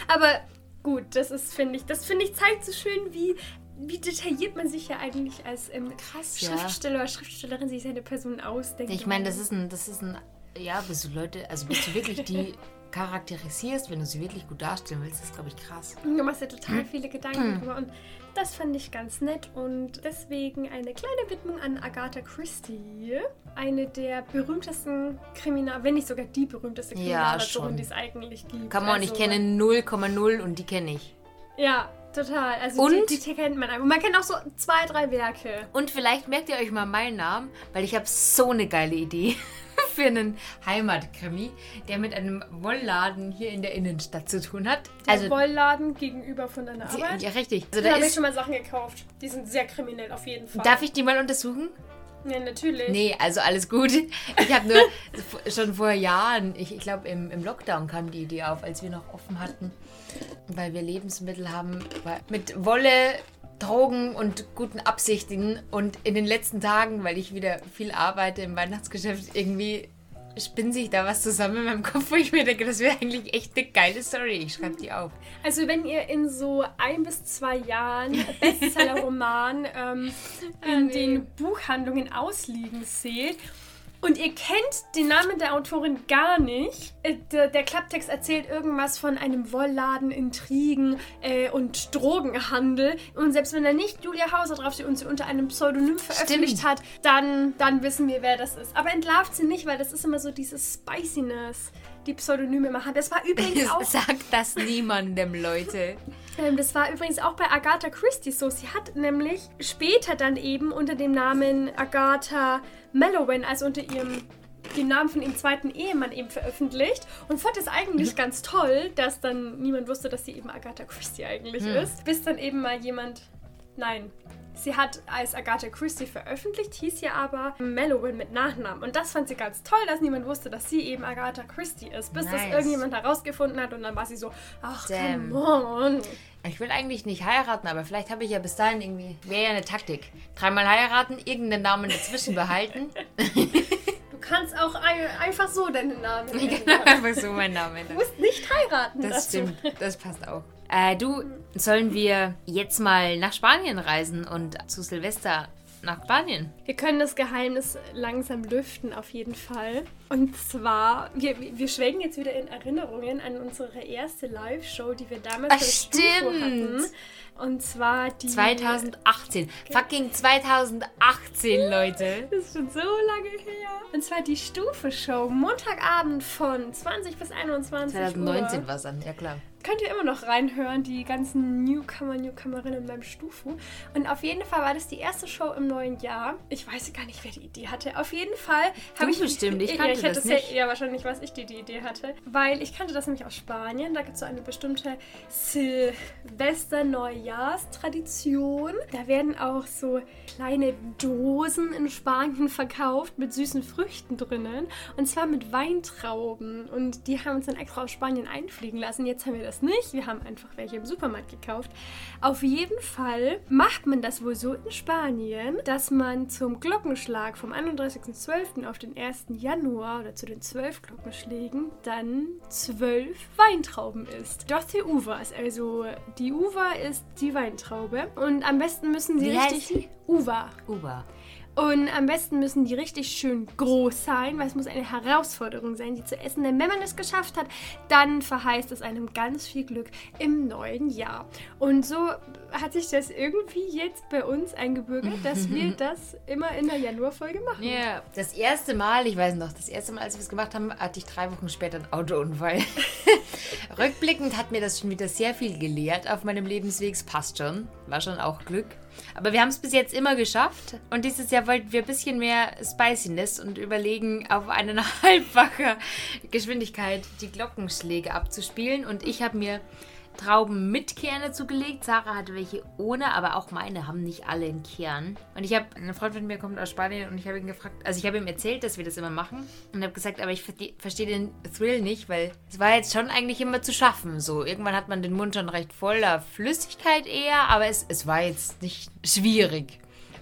Speaker 2: Aber gut, das ist, finde ich, das finde ich zeigt so schön, wie, wie detailliert man sich ja eigentlich als ähm,
Speaker 3: Krass, ja.
Speaker 2: Schriftsteller oder Schriftstellerin sich seine Person ausdenkt.
Speaker 3: Ich meine, das ist ein, das ist ein, ja, bis du Leute, also bis du wirklich die charakterisierst, wenn du sie wirklich gut darstellen willst, ist, glaube ich, krass.
Speaker 2: Du machst dir total viele Gedanken drüber und das fand ich ganz nett und deswegen eine kleine Widmung an Agatha Christie. Eine der berühmtesten Kriminal, wenn nicht sogar die berühmteste
Speaker 3: Ja,
Speaker 2: Kriminalautorin,
Speaker 3: schon.
Speaker 2: die es eigentlich gibt.
Speaker 3: Come on, ich
Speaker 2: Also,
Speaker 3: kenne 0,0 und die kenne ich.
Speaker 2: Ja, total. Also
Speaker 3: Und?
Speaker 2: die, die kennt man einfach. Man kennt auch so zwei, drei Werke.
Speaker 3: Und vielleicht merkt ihr euch mal meinen Namen, weil ich habe so eine geile Idee für einen Heimatkrimi, der mit einem Wollladen hier in der Innenstadt zu tun hat.
Speaker 2: Der
Speaker 3: Also,
Speaker 2: Wollladen gegenüber von deiner Arbeit.
Speaker 3: ja, richtig. Also
Speaker 2: da
Speaker 3: da
Speaker 2: habe ich schon mal Sachen gekauft. Die sind sehr kriminell, auf jeden Fall.
Speaker 3: darf ich die mal untersuchen?
Speaker 2: Ja, natürlich.
Speaker 3: Nee, also alles gut. Ich habe nur schon vor Jahren, ich, ich glaube im, im Lockdown kam die Idee auf, als wir noch offen hatten, weil wir Lebensmittel haben mit Wolle, Drogen und guten Absichten. Und in den letzten Tagen, weil ich wieder viel arbeite im Weihnachtsgeschäft, irgendwie spinnt sich da was zusammen in meinem Kopf, wo ich mir denke, das wäre eigentlich echt eine geile Story. Ich schreibe die auf.
Speaker 2: Also wenn ihr in so ein bis zwei Jahren Bestseller-Roman ähm, in
Speaker 3: nee.
Speaker 2: den Buchhandlungen ausliegen seht und ihr kennt den Namen der Autorin gar nicht, äh, der, der Klapptext erzählt irgendwas von einem Wollladen, Intrigen äh, und Drogenhandel und selbst wenn da nicht Julia Hauser draufsteht und sie unter einem Pseudonym veröffentlicht
Speaker 3: Stimmt.
Speaker 2: hat, dann, dann wissen wir, wer das ist. Aber entlarvt sie nicht, weil das ist immer so dieses Spiciness, die Pseudonyme haben. Das war übrigens auch
Speaker 3: Sagt das niemandem, Leute.
Speaker 2: ähm, das war übrigens auch bei Agatha Christie so. Sie hat nämlich später dann eben unter dem Namen Agatha Mallowan, also unter ihrem den Namen von ihrem zweiten Ehemann eben veröffentlicht und fand es eigentlich ganz toll, dass dann niemand wusste, dass sie eben Agatha Christie eigentlich ist. Bis dann eben mal jemand, nein, sie hat als Agatha Christie veröffentlicht, hieß ja aber Mallowan mit Nachnamen. Und das fand sie ganz toll, dass niemand wusste, dass sie eben Agatha Christie ist. Bis das
Speaker 3: Nice.
Speaker 2: irgendjemand herausgefunden hat und dann war sie so, ach,
Speaker 3: Damn.
Speaker 2: come on.
Speaker 3: Ich will eigentlich nicht heiraten, aber vielleicht habe ich ja bis dahin irgendwie. Wäre ja eine Taktik. Dreimal heiraten, irgendeinen Namen dazwischen behalten.
Speaker 2: Du kannst auch ein, einfach so deinen Namen nennen.
Speaker 3: Einfach so mein Name.
Speaker 2: Du musst nicht heiraten
Speaker 3: Das
Speaker 2: dazu.
Speaker 3: stimmt, das passt auch. Äh, du, sollen wir jetzt mal nach Spanien reisen und zu Silvester nach Spanien?
Speaker 2: Wir können das Geheimnis langsam lüften, auf jeden Fall. Und zwar, wir, wir schwelgen jetzt wieder in Erinnerungen an unsere erste Live-Show, die wir damals
Speaker 3: Ach, stimmt.
Speaker 2: hatten. Und zwar die...
Speaker 3: 2018. Fucking 2018, Leute.
Speaker 2: Das ist schon so lange her. Und zwar die Stufe-Show, Montagabend von 20 bis 21
Speaker 3: 2019
Speaker 2: Uhr.
Speaker 3: war es dann, ja klar.
Speaker 2: könnt ihr immer noch reinhören, die ganzen Newcomer, Newcomerinnen beim Stufu. Und auf jeden Fall war das die erste Show im neuen Jahr. Ich weiß gar nicht, wer die Idee hatte. Auf jeden Fall habe ich
Speaker 3: bestimmt, ich
Speaker 2: ja,
Speaker 3: kannte
Speaker 2: ich hätte
Speaker 3: das nicht.
Speaker 2: Ja, wahrscheinlich weiß ich, die die Idee hatte. Weil ich kannte das nämlich aus Spanien. Da gibt es so eine bestimmte Silvester-Neujahrstradition. Da werden auch so kleine Dosen in Spanien verkauft mit süßen Früchten drinnen. Und zwar mit Weintrauben. Und die haben uns dann extra aus Spanien einfliegen lassen. Jetzt haben wir das nicht. Wir haben einfach welche im Supermarkt gekauft. Auf jeden Fall macht man das wohl so in Spanien, dass man zum Glockenschlag vom 31.12. auf den 1. Januar oder zu den 12 Glockenschlägen dann 12 Weintrauben isst. Doce Uvas, also die Uva ist die Weintraube. Und am besten müssen sie
Speaker 3: Wie heißt
Speaker 2: richtig. Uva.
Speaker 3: Uber.
Speaker 2: Und am besten müssen die richtig schön groß sein, weil es muss eine Herausforderung sein, die zu essen. Denn wenn man es geschafft hat, dann verheißt es einem ganz viel Glück im neuen Jahr. Und so hat sich das irgendwie jetzt bei uns eingebürgert, dass wir das immer in der Januarfolge machen.
Speaker 3: Ja, das erste Mal, ich weiß noch, das erste Mal, als wir es gemacht haben, hatte ich drei Wochen später einen Autounfall. Rückblickend hat mir das schon wieder sehr viel gelehrt auf meinem Lebensweg. Passt schon. War schon auch Glück. Aber wir haben es bis jetzt immer geschafft. Und dieses Jahr wollten wir ein bisschen mehr Spiciness und überlegen, auf eine halbwache Geschwindigkeit die Glockenschläge abzuspielen. Und ich habe mir Trauben mit Kerne zugelegt. Sarah hatte welche ohne, aber auch meine haben nicht alle einen Kern. Und ich habe, eine Freundin von mir kommt aus Spanien und ich habe ihn gefragt, also ich habe ihm erzählt, dass wir das immer machen und habe gesagt, aber ich verste- verstehe den Thrill nicht, weil es war jetzt schon eigentlich immer zu schaffen. So, irgendwann hat man den Mund schon recht voller Flüssigkeit eher, aber es, es war jetzt nicht schwierig.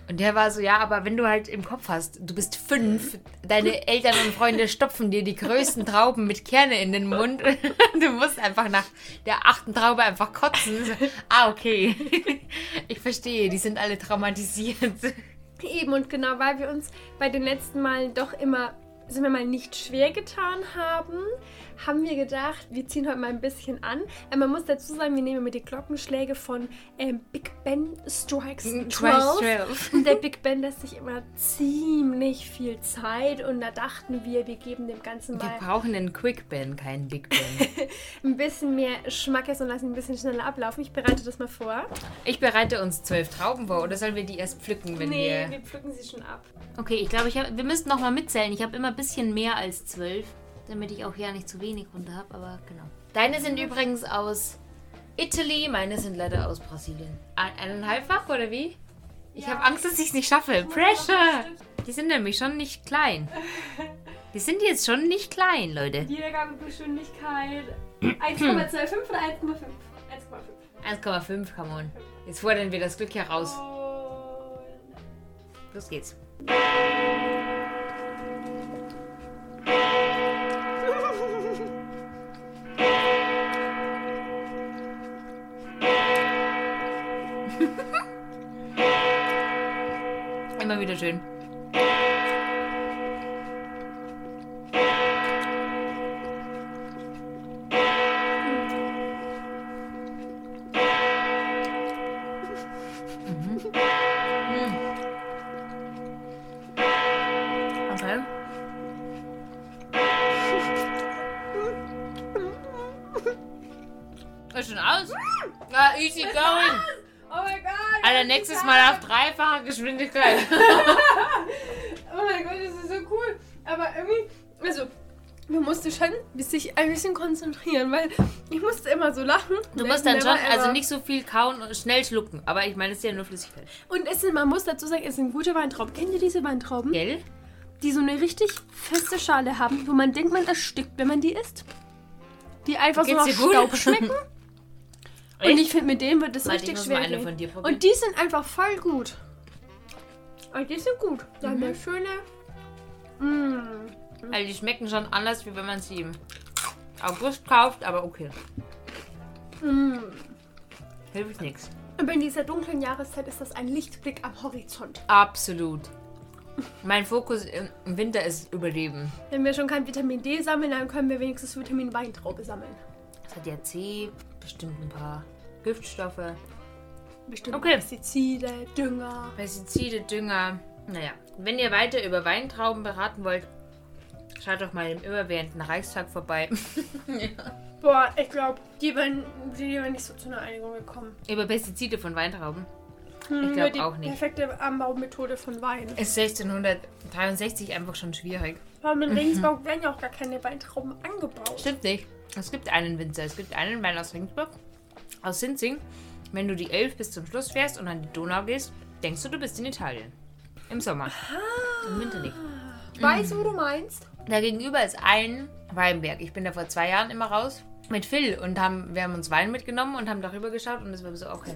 Speaker 3: Und der war so, ja, aber wenn du halt im Kopf hast, du bist fünf, deine Eltern und Freunde stopfen dir die größten Trauben mit Kerne in den Mund. Du musst einfach nach der achten Traube einfach kotzen. So, ah, okay. Ich verstehe, die sind alle traumatisiert.
Speaker 2: Eben und genau, weil wir uns bei den letzten Malen doch immer, sind wir mal nicht schwer getan haben, haben wir gedacht, wir ziehen heute mal ein bisschen an. Äh, man muss dazu sagen, wir nehmen mit die Glockenschläge von ähm, Big Ben Strikes 12.
Speaker 3: 12.
Speaker 2: Und der Big Ben lässt sich immer ziemlich viel Zeit und da dachten wir, wir geben dem Ganzen
Speaker 3: Wir
Speaker 2: mal
Speaker 3: brauchen einen Quick Ben, keinen Big Ben.
Speaker 2: ein bisschen mehr Schmackes und lassen ihn ein bisschen schneller ablaufen. Ich bereite das mal vor.
Speaker 3: Ich bereite uns zwölf Trauben vor, oder sollen wir die erst pflücken, wenn
Speaker 2: nee,
Speaker 3: wir...
Speaker 2: wir pflücken sie schon ab.
Speaker 3: Okay, ich glaube, ich hab, wir müssen noch mal mitzählen. Ich habe immer ein bisschen mehr als zwölf, damit ich auch ja nicht zu wenig runter habe, aber genau. Deine sind übrigens aus Italy, meine sind leider aus Brasilien. Ein- Eineinhalbfach oder wie? Ich habe Angst, dass ich es nicht schaffe. Pressure! Die sind nämlich schon nicht klein. Die sind jetzt schon nicht klein, Leute.
Speaker 2: Wiedergabegeschwindigkeit 1,25 oder 1,5? 1,5.
Speaker 3: 1,5, come on. Jetzt fordern wir das Glück heraus.
Speaker 2: Und
Speaker 3: Los geht's. Immer wieder schön. Nächstes Mal auf dreifache Geschwindigkeit.
Speaker 2: Oh mein Gott, das ist so cool. Aber irgendwie, also, man musste schon sich ein bisschen konzentrieren, weil ich musste immer so lachen.
Speaker 3: Du musst dann schon, also nicht so viel kauen und schnell schlucken. Aber ich meine, es ist ja nur Flüssigkeit.
Speaker 2: Und es sind, man muss dazu sagen, es sind gute Weintrauben. Kennt ihr diese Weintrauben?
Speaker 3: Gell?
Speaker 2: Die so eine richtig feste Schale haben, wo man denkt, man erstickt, wenn man die isst. Die einfach so
Speaker 3: Geht's
Speaker 2: nach
Speaker 3: dir gut?
Speaker 2: Staub schmecken. Und
Speaker 3: Echt?
Speaker 2: ich finde, mit denen wird es richtig schwer.
Speaker 3: eine von dir probieren.
Speaker 2: Und die sind einfach voll gut. Und die sind gut. Da
Speaker 3: Mhm.
Speaker 2: haben wir schöne. Mm.
Speaker 3: Also die schmecken schon anders, wie wenn man sie im August kauft, aber okay.
Speaker 2: Mm.
Speaker 3: Hilft nichts.
Speaker 2: Aber in dieser dunklen Jahreszeit ist das ein Lichtblick am Horizont.
Speaker 3: Absolut. Mein Fokus im Winter ist Überleben.
Speaker 2: Wenn wir schon kein Vitamin D sammeln, dann können wir wenigstens Vitamin Weintraube sammeln.
Speaker 3: Es hat ja C, bestimmt ein paar Giftstoffe,
Speaker 2: Bestimmt
Speaker 3: Okay.
Speaker 2: Pestizide, Dünger.
Speaker 3: Pestizide, Dünger. Naja, wenn ihr weiter über Weintrauben beraten wollt, Schaut doch mal im immerwährenden Reichstag vorbei.
Speaker 2: Boah, ich glaube, die wären nicht so zu einer Einigung gekommen.
Speaker 3: Über Pestizide von Weintrauben.
Speaker 2: Hm,
Speaker 3: Ich glaub
Speaker 2: nur die
Speaker 3: auch nicht.
Speaker 2: perfekte Anbaumethode von Wein.
Speaker 3: Ist 1663 einfach schon schwierig.
Speaker 2: Aber in Regensburg werden ja auch gar keine Weintrauben angebaut.
Speaker 3: Stimmt nicht. Es gibt einen Winzer. Es gibt einen Wein aus Regensburg, aus Sinzing. Wenn du die Elf bis zum Schluss fährst und an die Donau gehst, denkst du, du bist in Italien. Im Sommer. Im Winter nicht.
Speaker 2: Ich weiß, wo du meinst.
Speaker 3: Da gegenüber ist ein Weinberg. Ich bin da vor zwei Jahren immer raus mit Phil und haben, wir haben uns Wein mitgenommen und haben darüber geschaut und es war so, okay.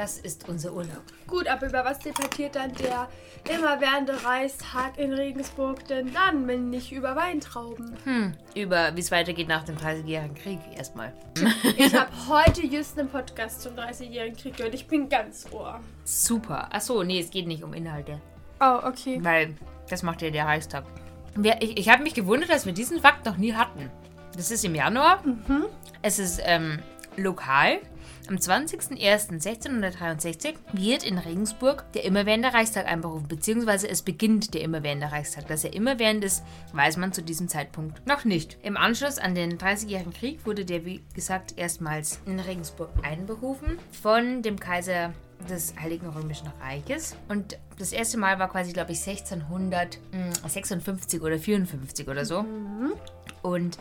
Speaker 3: Das ist unser Urlaub.
Speaker 2: Gut, aber über was debattiert dann der immerwährende Reichstag in Regensburg denn dann, wenn nicht über Weintrauben?
Speaker 3: Hm, über wie es weitergeht nach dem 30-jährigen Krieg erstmal.
Speaker 2: Ich habe heute just einen Podcast zum 30-jährigen Krieg gehört. Ich bin ganz ohr.
Speaker 3: Super. Achso, nee, es geht nicht um Inhalte.
Speaker 2: Oh, okay.
Speaker 3: Weil das macht ja der Reichstag. Ich ich habe mich gewundert, dass wir diesen Fakt noch nie hatten. Das ist im Januar. Es ist ähm, lokal. Am 20.01.1663 wird in Regensburg der immerwährende Reichstag einberufen, beziehungsweise es beginnt der immerwährende Reichstag. Dass er immerwährend ist, weiß man zu diesem Zeitpunkt noch nicht. Im Anschluss an den 30-jährigen Krieg wurde der, wie gesagt, erstmals in Regensburg einberufen von dem Kaiser des Heiligen Römischen Reiches. Und das erste Mal war quasi, glaube ich, 1656 oder 54 oder so. Und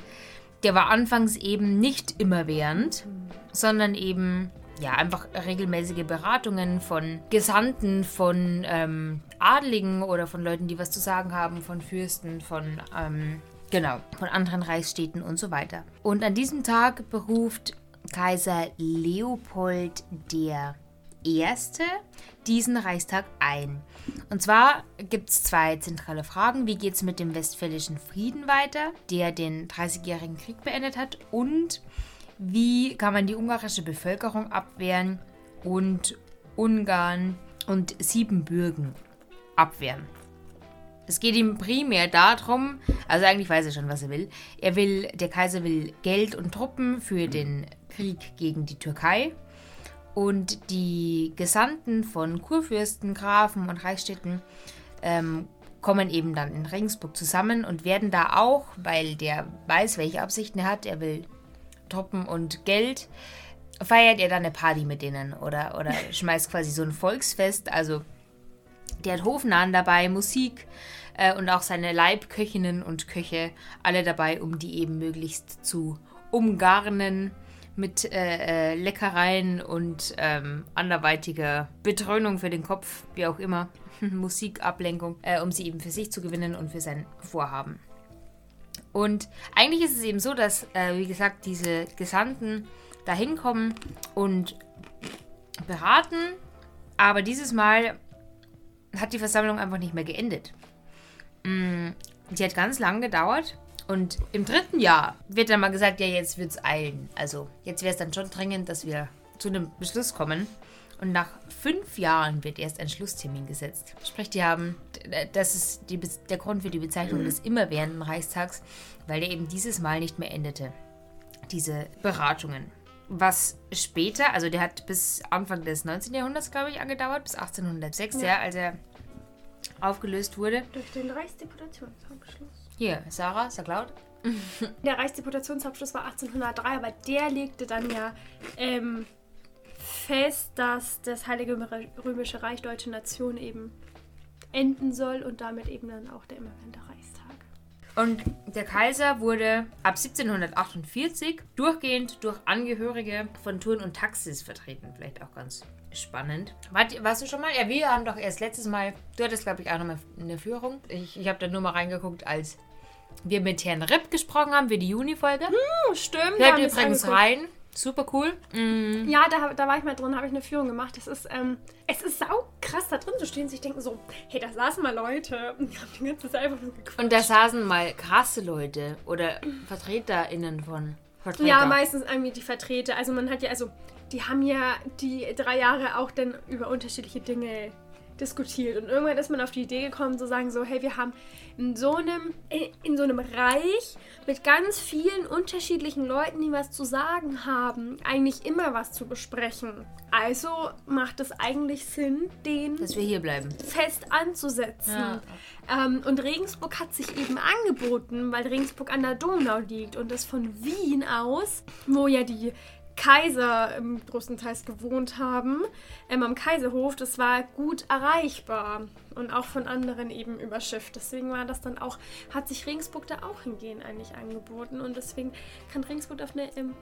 Speaker 3: der war anfangs eben nicht immerwährend, sondern eben ja einfach regelmäßige Beratungen von Gesandten, von ähm, Adligen oder von Leuten, die was zu sagen haben, von Fürsten, von ähm, genau von anderen Reichsstädten und so weiter. Und an diesem Tag beruft Kaiser Leopold der Erste diesen Reichstag ein. Und zwar gibt es zwei zentrale Fragen. Wie geht es mit dem Westfälischen Frieden weiter, der den 30-jährigen Krieg beendet hat? Und wie kann man die ungarische Bevölkerung abwehren und Ungarn und Siebenbürgen abwehren? Es geht ihm primär darum, also eigentlich weiß er schon, was er will. Er will, der Kaiser will Geld und Truppen für den Krieg gegen die Türkei. Und die Gesandten von Kurfürsten, Grafen und Reichsstädten ähm, kommen eben dann in Regensburg zusammen und werden da auch, weil der weiß, welche Absichten er hat, er will Truppen und Geld, feiert er dann eine Party mit denen oder, oder schmeißt quasi so ein Volksfest. Also der hat Hofnahen dabei, Musik äh, und auch seine Leibköchinnen und Köche alle dabei, um die eben möglichst zu umgarnen mit äh, äh, Leckereien und ähm, anderweitiger Betrönung für den Kopf, wie auch immer, Musikablenkung, äh, um sie eben für sich zu gewinnen und für sein Vorhaben. Und eigentlich ist es eben so, dass, äh, wie gesagt, diese Gesandten da hinkommen und beraten, aber dieses Mal hat die Versammlung einfach nicht mehr geendet. Mm, Die hat ganz lang gedauert. Und im dritten Jahr wird dann mal gesagt, ja, jetzt wird es eilen. Also jetzt wäre es dann schon dringend, dass wir zu einem Beschluss kommen. Und nach fünf Jahren wird erst ein Schlusstermin gesetzt. Sprich, die haben, das ist die, der Grund für die Bezeichnung des immerwährenden Reichstags, weil der eben dieses Mal nicht mehr endete. Diese Beratungen. Was später, also der hat bis Anfang des 19. Jahrhunderts, glaube ich, angedauert, bis 1806,
Speaker 2: Ja.
Speaker 3: ja, als er aufgelöst wurde.
Speaker 2: Durch den Reichsdeputationsabschluss.
Speaker 3: Hier, Sarah, sag laut.
Speaker 2: Der Reichsdeputationsabschluss war 1803, aber der legte dann ja ähm, fest, dass das Heilige Römische Reich Deutsche Nation eben enden soll und damit eben dann auch der immerwährende Reichstag.
Speaker 3: Und der Kaiser wurde ab 1748 durchgehend durch Angehörige von Touren und Taxis vertreten. Vielleicht auch ganz spannend. Wart, warst du schon mal? Ja, wir haben doch erst letztes Mal, du hattest glaube ich auch nochmal eine Führung. Ich, ich habe da nur mal reingeguckt, als wir mit Herrn Ripp gesprochen haben für die Juni-Folge.
Speaker 2: Oh, stimmt.
Speaker 3: Hört übrigens rein. Super cool.
Speaker 2: Ja, da, da war ich mal drin, habe ich eine Führung gemacht. Das ist, ähm, es ist sau krass da drin zu stehen und sich denken so, hey, da saßen mal Leute und die haben die ganze Zeit einfach nur gequatscht.
Speaker 3: Und da saßen mal krasse Leute oder VertreterInnen von Vertreter.
Speaker 2: Ja, meistens irgendwie die Vertreter. Also man hat ja, also die haben ja die drei Jahre auch dann über unterschiedliche Dinge diskutiert. Und irgendwann ist man auf die Idee gekommen, zu sagen so, hey, wir haben in so einem, in so einem Reich mit ganz vielen unterschiedlichen Leuten, die was zu sagen haben, eigentlich immer was zu besprechen. Also macht es eigentlich Sinn, den
Speaker 3: Dass wir hier bleiben.
Speaker 2: fest anzusetzen.
Speaker 3: Ja.
Speaker 2: Ähm, und Regensburg hat sich eben angeboten, weil Regensburg an der Donau liegt und das von Wien aus, wo ja die Kaiser ähm, größtenteils gewohnt haben, ähm, am Kaiserhof, das war gut erreichbar und auch von anderen eben überschifft. Deswegen war das dann auch, hat sich Regensburg da auch hingehen eigentlich angeboten und deswegen kann Regensburg auf eine ähm,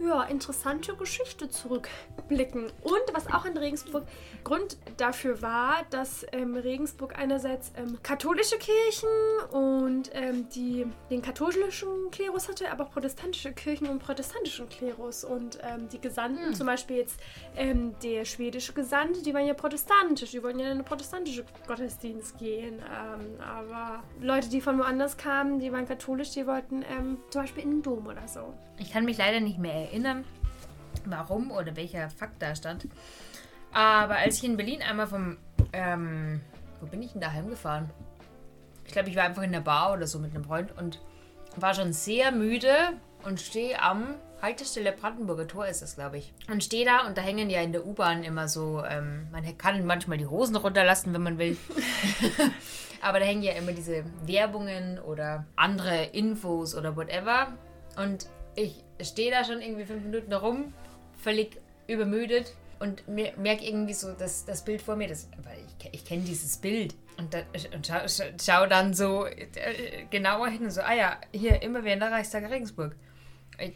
Speaker 2: ja, interessante Geschichte zurückblicken. Und was auch in Regensburg Grund dafür war, dass ähm, Regensburg einerseits ähm, katholische Kirchen und ähm, die, den katholischen Klerus hatte, aber auch protestantische Kirchen und protestantischen Klerus. Und ähm, die Gesandten, zum Beispiel jetzt ähm, der schwedische Gesandte, die waren ja protestantisch, die wollten ja in einen protestantischen Gottesdienst gehen. Ähm, aber Leute, die von woanders kamen, die waren katholisch, die wollten zum Beispiel in den Dom oder so.
Speaker 3: Ich kann mich leider nicht mehr erinnern, warum oder welcher Fakt da stand. Aber als ich in Berlin einmal vom. Ähm, wo bin ich denn da heimgefahren? Ich glaube, ich war einfach in der Bar oder so mit einem Freund und war schon sehr müde und stehe am Haltestelle Brandenburger Tor ist das, glaube ich. Und stehe da und da hängen ja in der U-Bahn immer so, ähm, man kann manchmal die Hosen runterlassen, wenn man will. Aber da hängen ja immer diese Werbungen oder andere Infos oder whatever. Und ich stehe da schon irgendwie fünf Minuten rum, völlig übermüdet und merke irgendwie so das, das Bild vor mir, das, weil ich, ich kenne dieses Bild. Und, da, und schau, schau, schau dann so äh, genauer hin und so, ah ja, hier immer während der Reichstag Regensburg.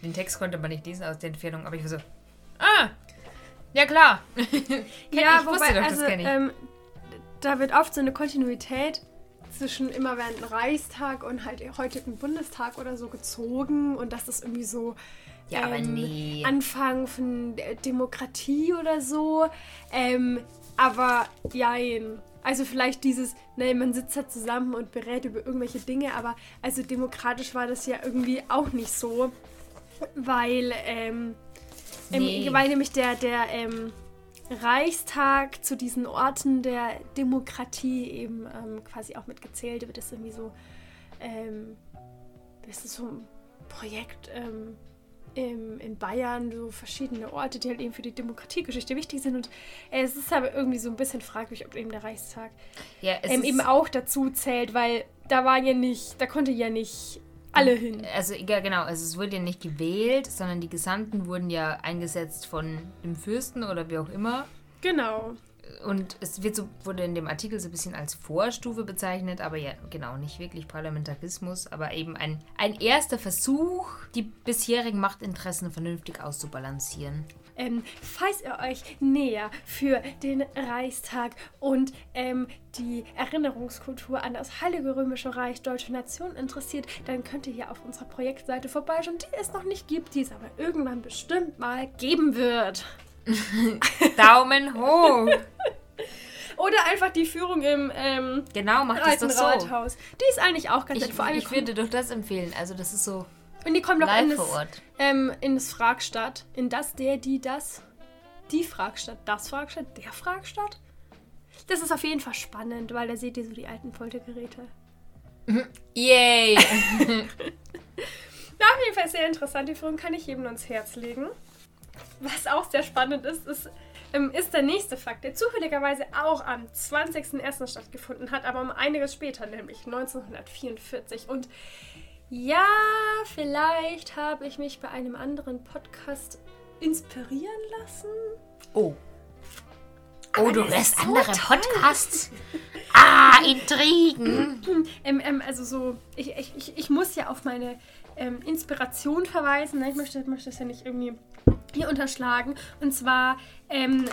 Speaker 3: Den Text konnte man nicht lesen aus der Entfernung, aber ich war so, ah, ja klar.
Speaker 2: Ja,
Speaker 3: ich,
Speaker 2: wobei,
Speaker 3: doch, das
Speaker 2: also, ähm, da wird oft so eine Kontinuität zwischen immer während Reichstag und halt heutigen Bundestag oder so gezogen und dass das irgendwie so
Speaker 3: Ja, aber
Speaker 2: ähm,
Speaker 3: nee.
Speaker 2: Anfang von Demokratie oder so. Ähm, aber jein. Also vielleicht dieses, ne, man sitzt da zusammen und berät über irgendwelche Dinge, aber also demokratisch war das ja irgendwie auch nicht so, weil ähm,
Speaker 3: Nee.
Speaker 2: ähm, weil nämlich der, der ähm, Reichstag zu diesen Orten der Demokratie eben ähm, quasi auch mitgezählt wird. Das ist irgendwie so, ähm, das ist so ein Projekt ähm, im, in Bayern, so verschiedene Orte, die halt eben für die Demokratiegeschichte wichtig sind. Und äh, es ist aber irgendwie so ein bisschen fragwürdig, ob eben der Reichstag
Speaker 3: ja,
Speaker 2: ähm, eben auch dazu zählt, weil da waren ja nicht, da konnte ja nicht alle hin.
Speaker 3: Also, ja, genau. Also, es wurde ja nicht gewählt, sondern die Gesandten wurden ja eingesetzt von dem Fürsten oder wie auch immer.
Speaker 2: Genau.
Speaker 3: Und es wird so, wurde in dem Artikel so ein bisschen als Vorstufe bezeichnet, aber ja, genau, nicht wirklich Parlamentarismus, aber eben ein, ein erster Versuch, die bisherigen Machtinteressen vernünftig auszubalancieren.
Speaker 2: Ähm, falls ihr euch näher für den Reichstag und ähm, die Erinnerungskultur an das Heilige Römische Reich Deutsche Nation interessiert, dann könnt ihr hier auf unserer Projektseite vorbeischauen, die es noch nicht gibt, die es aber irgendwann bestimmt mal geben wird.
Speaker 3: Daumen hoch!
Speaker 2: Oder einfach die Führung im ähm,
Speaker 3: Genau, macht das doch so.
Speaker 2: Rathaus. Die ist eigentlich auch ganz nett. Vor allem,
Speaker 3: ich würde doch das empfehlen. Also, das ist so
Speaker 2: und die kommen doch in das, ähm, in das Fragstadt. In das, der, die, das. Die Fragstadt, das Fragstadt, der Fragstadt. Das ist auf jeden Fall spannend, weil da seht ihr so die alten Foltergeräte.
Speaker 3: Yay!
Speaker 2: Ja, auf jeden Fall sehr interessant. Die Führung kann ich jedem ans Herz legen. Was auch sehr spannend ist, ist, ähm, ist der nächste Fakt, der zufälligerweise auch am 20.01. stattgefunden hat, aber um einiges später, nämlich 1944. Und ja, vielleicht habe ich mich bei einem anderen Podcast inspirieren lassen.
Speaker 3: Oh. Oh,
Speaker 2: Aber
Speaker 3: du hörst
Speaker 2: so
Speaker 3: andere
Speaker 2: toll.
Speaker 3: Podcasts? Ah, Intrigen!
Speaker 2: Ähm, ähm, also so, ich, ich, ich, muss ja auf meine ähm, Inspiration verweisen. Ne? Ich möchte, möchte das ja nicht irgendwie hier unterschlagen. Und zwar ähm,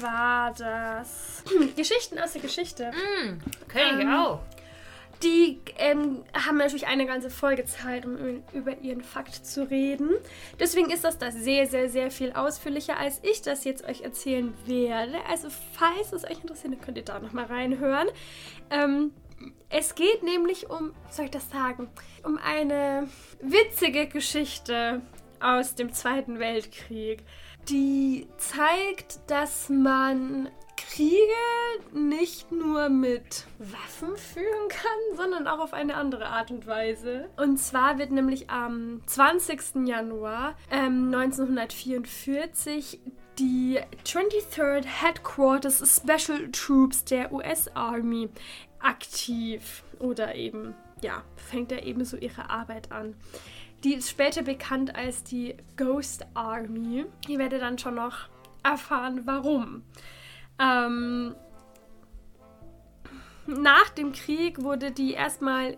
Speaker 2: war das Geschichten aus der Geschichte.
Speaker 3: Könnte ich
Speaker 2: Ähm,
Speaker 3: auch.
Speaker 2: Die ähm, haben natürlich eine ganze Folge Zeit, um über ihren Fakt zu reden. Deswegen ist das da sehr, sehr, sehr viel ausführlicher, als ich das jetzt euch erzählen werde. Also, falls es euch interessiert, dann könnt ihr da nochmal reinhören. Ähm, es geht nämlich um, soll ich das sagen, um eine witzige Geschichte aus dem Zweiten Weltkrieg, die zeigt, dass man Kriege nicht nur mit Waffen führen kann, sondern auch auf eine andere Art und Weise. Und zwar wird nämlich am 20. Januar ähm, 1944 die 23rd Headquarters Special Troops der US Army aktiv oder eben, ja, fängt da eben so ihre Arbeit an. Die ist später bekannt als die Ghost Army. Ihr werdet dann schon noch erfahren, warum. Ähm, nach dem Krieg wurde die erstmal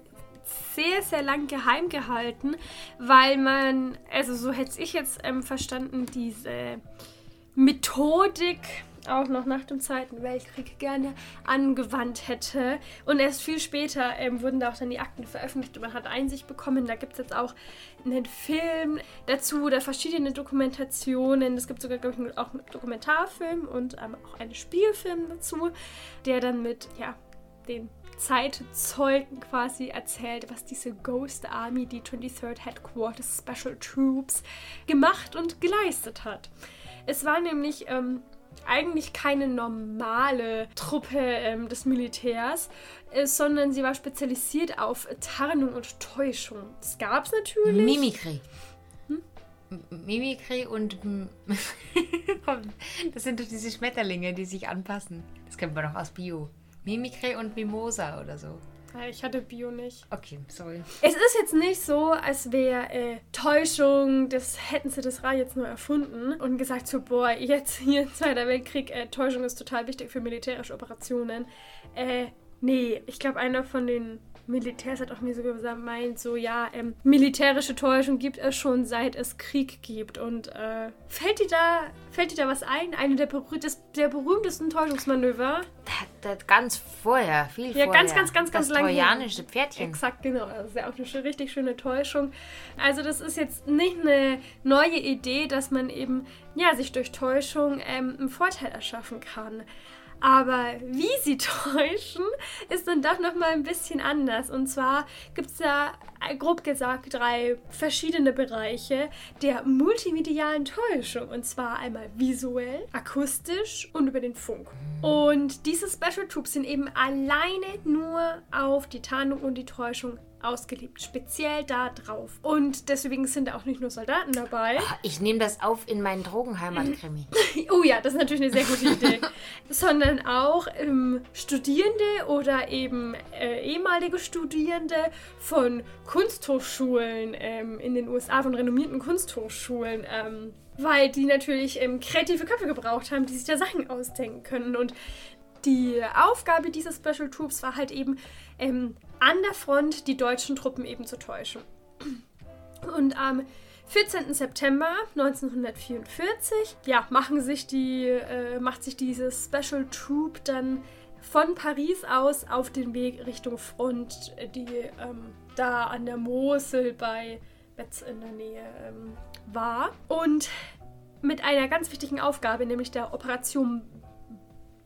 Speaker 2: sehr, sehr lang geheim gehalten, weil man, also so hätte ich jetzt ähm, verstanden, diese Methodik auch noch nach dem Zweiten Weltkrieg gerne angewandt hätte. Und erst viel später ähm, wurden da auch dann die Akten veröffentlicht und man hat Einsicht bekommen. Da gibt es jetzt auch einen Film dazu oder verschiedene Dokumentationen. Es gibt sogar, glaube ich, auch einen Dokumentarfilm und ähm, auch einen Spielfilm dazu, der dann mit, ja, den Zeitzeugen quasi erzählt, was diese Ghost Army, die 23rd Headquarters Special Troops, gemacht und geleistet hat. Es war nämlich ähm, eigentlich keine normale Truppe ähm, des Militärs, äh, sondern sie war spezialisiert auf Tarnung und Täuschung. Das gab es natürlich.
Speaker 3: Mimikry. Hm? Mimikry und. das sind doch diese Schmetterlinge, die sich anpassen. Das kennt man doch aus Bio. Mimikry und Mimosa oder so.
Speaker 2: Ich hatte Bio nicht.
Speaker 3: Okay, sorry.
Speaker 2: Es ist jetzt nicht so, als wäre äh, Täuschung, das hätten sie das Rad jetzt nur erfunden und gesagt so, boah, jetzt hier im Zweiter Weltkrieg, äh, Täuschung ist total wichtig für militärische Operationen. Äh, nee, ich glaube, einer von den Militärs hat auch mir sogar gesagt, meint so, ja, ähm, militärische Täuschung gibt es schon seit es Krieg gibt. Und äh, fällt dir da, fällt dir da was ein? Eine der, berüh des, der berühmtesten Täuschungsmanöver?
Speaker 3: Das, das ganz vorher, viel
Speaker 2: ja,
Speaker 3: vorher.
Speaker 2: Ja, ganz, ganz, ganz, ganz
Speaker 3: das
Speaker 2: lange.
Speaker 3: trojanische Pferdchen.
Speaker 2: Exakt, genau. Das ist ja auch eine richtig schöne Täuschung. Also das ist jetzt nicht eine neue Idee, dass man eben, ja, sich durch Täuschung ähm, einen Vorteil erschaffen kann. Aber wie sie täuschen, ist dann doch nochmal ein bisschen anders. Und zwar gibt es da äh, grob gesagt drei verschiedene Bereiche der multimedialen Täuschung. Und zwar einmal visuell, akustisch und über den Funk. Und diese Special Troops sind eben alleine nur auf die Tarnung und die Täuschung ausgeliebt, speziell da drauf. Und deswegen sind da auch nicht nur Soldaten dabei.
Speaker 3: Oh, ich nehme das auf in meinen Drogenheimat-Krimi.
Speaker 2: oh ja, das ist natürlich eine sehr gute Idee. Sondern auch ähm, Studierende oder eben äh, ehemalige Studierende von Kunsthochschulen ähm, in den USA, von renommierten Kunsthochschulen. Ähm, weil die natürlich ähm, kreative Köpfe gebraucht haben, die sich da Sachen ausdenken können. Und die Aufgabe dieser Special Troops war halt eben, ähm, an der Front die deutschen Truppen eben zu täuschen. Und am 14. September 1944, ja, machen sich die, äh, macht sich diese Special Troop dann von Paris aus auf den Weg Richtung Front, die ähm, da an der Mosel bei Betz in der Nähe ähm, war. Und mit einer ganz wichtigen Aufgabe, nämlich der Operation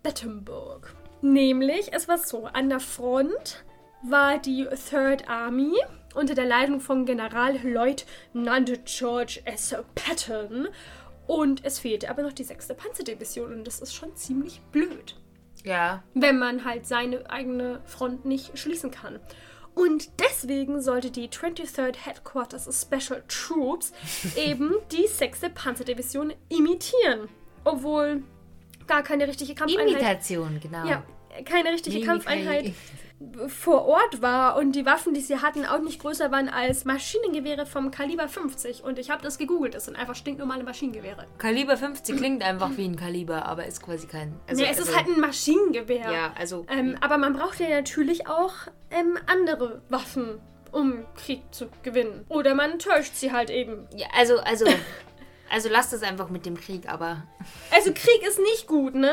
Speaker 2: Bettenburg. Nämlich, es war so, an der Front war die Third Army unter der Leitung von Generalleutnant George S. Patton und es fehlte aber noch die 6. Panzerdivision und das ist schon ziemlich blöd.
Speaker 3: Ja.
Speaker 2: Wenn man halt seine eigene Front nicht schließen kann. Und deswegen sollte die 23rd Headquarters Special Troops eben die 6. Panzerdivision imitieren. Obwohl gar keine richtige Kampfeinheit.
Speaker 3: Imitation, genau.
Speaker 2: Ja, keine richtige
Speaker 3: Mimikry.
Speaker 2: Kampfeinheit vor Ort war und die Waffen, die sie hatten, auch nicht größer waren als Maschinengewehre vom Kaliber 50. Und ich habe das gegoogelt, das sind einfach stinknormale Maschinengewehre.
Speaker 3: Kaliber 50 klingt einfach wie ein Kaliber, aber ist quasi kein. Also,
Speaker 2: nee, es ist
Speaker 3: also-
Speaker 2: halt ein Maschinengewehr.
Speaker 3: Ja, also.
Speaker 2: Ähm, aber man braucht ja natürlich auch ähm, andere Waffen, um Krieg zu gewinnen. Oder man täuscht sie halt eben.
Speaker 3: ja, also, also. Also lasst es einfach mit dem Krieg, aber.
Speaker 2: Also Krieg ist nicht gut, ne?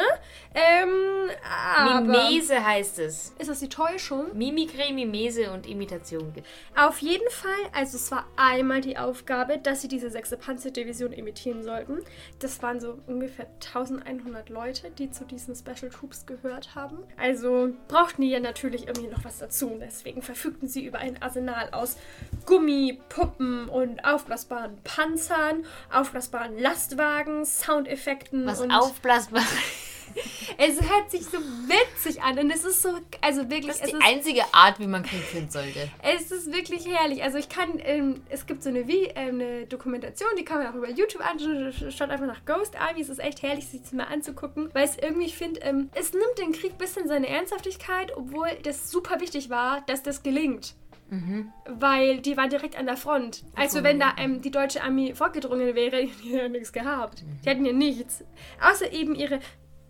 Speaker 2: Ähm, aber...
Speaker 3: Mimese heißt es.
Speaker 2: Ist das die Täuschung?
Speaker 3: Mimikry, Mimese und Imitation gibt.
Speaker 2: Auf jeden Fall, also es war einmal die Aufgabe, dass sie diese 6. Panzerdivision imitieren sollten. Das waren so ungefähr 1100 Leute, die zu diesen Special Troops gehört haben. Also brauchten die ja natürlich irgendwie noch was dazu. Und deswegen verfügten sie über ein Arsenal aus Gummi, Puppen und aufblasbaren Panzern, aufblasbaren Lastwagen, Soundeffekten
Speaker 3: Was
Speaker 2: und
Speaker 3: aufblasbar.
Speaker 2: es hört sich so witzig an und es ist so, also wirklich,
Speaker 3: Das ist die
Speaker 2: ist,
Speaker 3: einzige Art, wie man Krieg finden sollte.
Speaker 2: es ist wirklich herrlich. Also ich kann, ähm, es gibt so eine, Vi ähm, eine Dokumentation, die kann man auch über YouTube anschauen. Schaut einfach nach Ghost Army. Es ist echt herrlich, sich das mal anzugucken, weil es irgendwie, ich finde, ähm, es nimmt den Krieg ein bisschen seine Ernsthaftigkeit, obwohl das super wichtig war, dass das gelingt. Weil die war direkt an der Front. Also wenn da ähm, die deutsche Armee vorgedrungen wäre, die hätten ja nichts gehabt. Die hätten ja nichts. Außer eben ihre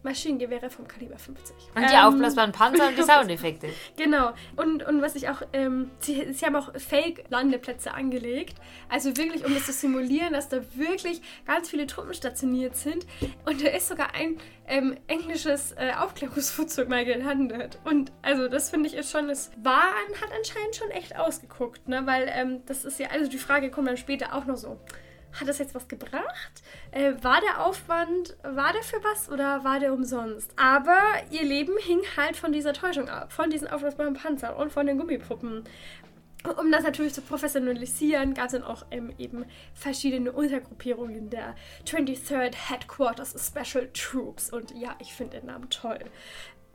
Speaker 2: Maschinengewehre vom Kaliber 50.
Speaker 3: Und die
Speaker 2: Ähm,
Speaker 3: aufblasbaren Panzer und die Soundeffekte.
Speaker 2: Genau. Und, und was ich auch, ähm, sie, sie haben auch Fake-Landeplätze angelegt. Also wirklich, um das zu simulieren, dass da wirklich ganz viele Truppen stationiert sind. Und da ist sogar ein ähm, englisches äh, Aufklärungsflugzeug mal gelandet. Und also das finde ich ist schon, es war, hat anscheinend schon echt ausgeguckt, ne? Weil ähm, das ist ja, also die Frage kommt dann später auch noch so. Hat das jetzt was gebracht? Äh, war der Aufwand, war der für was oder war der umsonst? Aber ihr Leben hing halt von dieser Täuschung ab, von diesen aufblasbaren Panzern und von den Gummipuppen. Um das natürlich zu professionalisieren, gab es dann auch ähm, eben verschiedene Untergruppierungen der 23rd Headquarters Special Troops. Und ja, ich finde den Namen toll.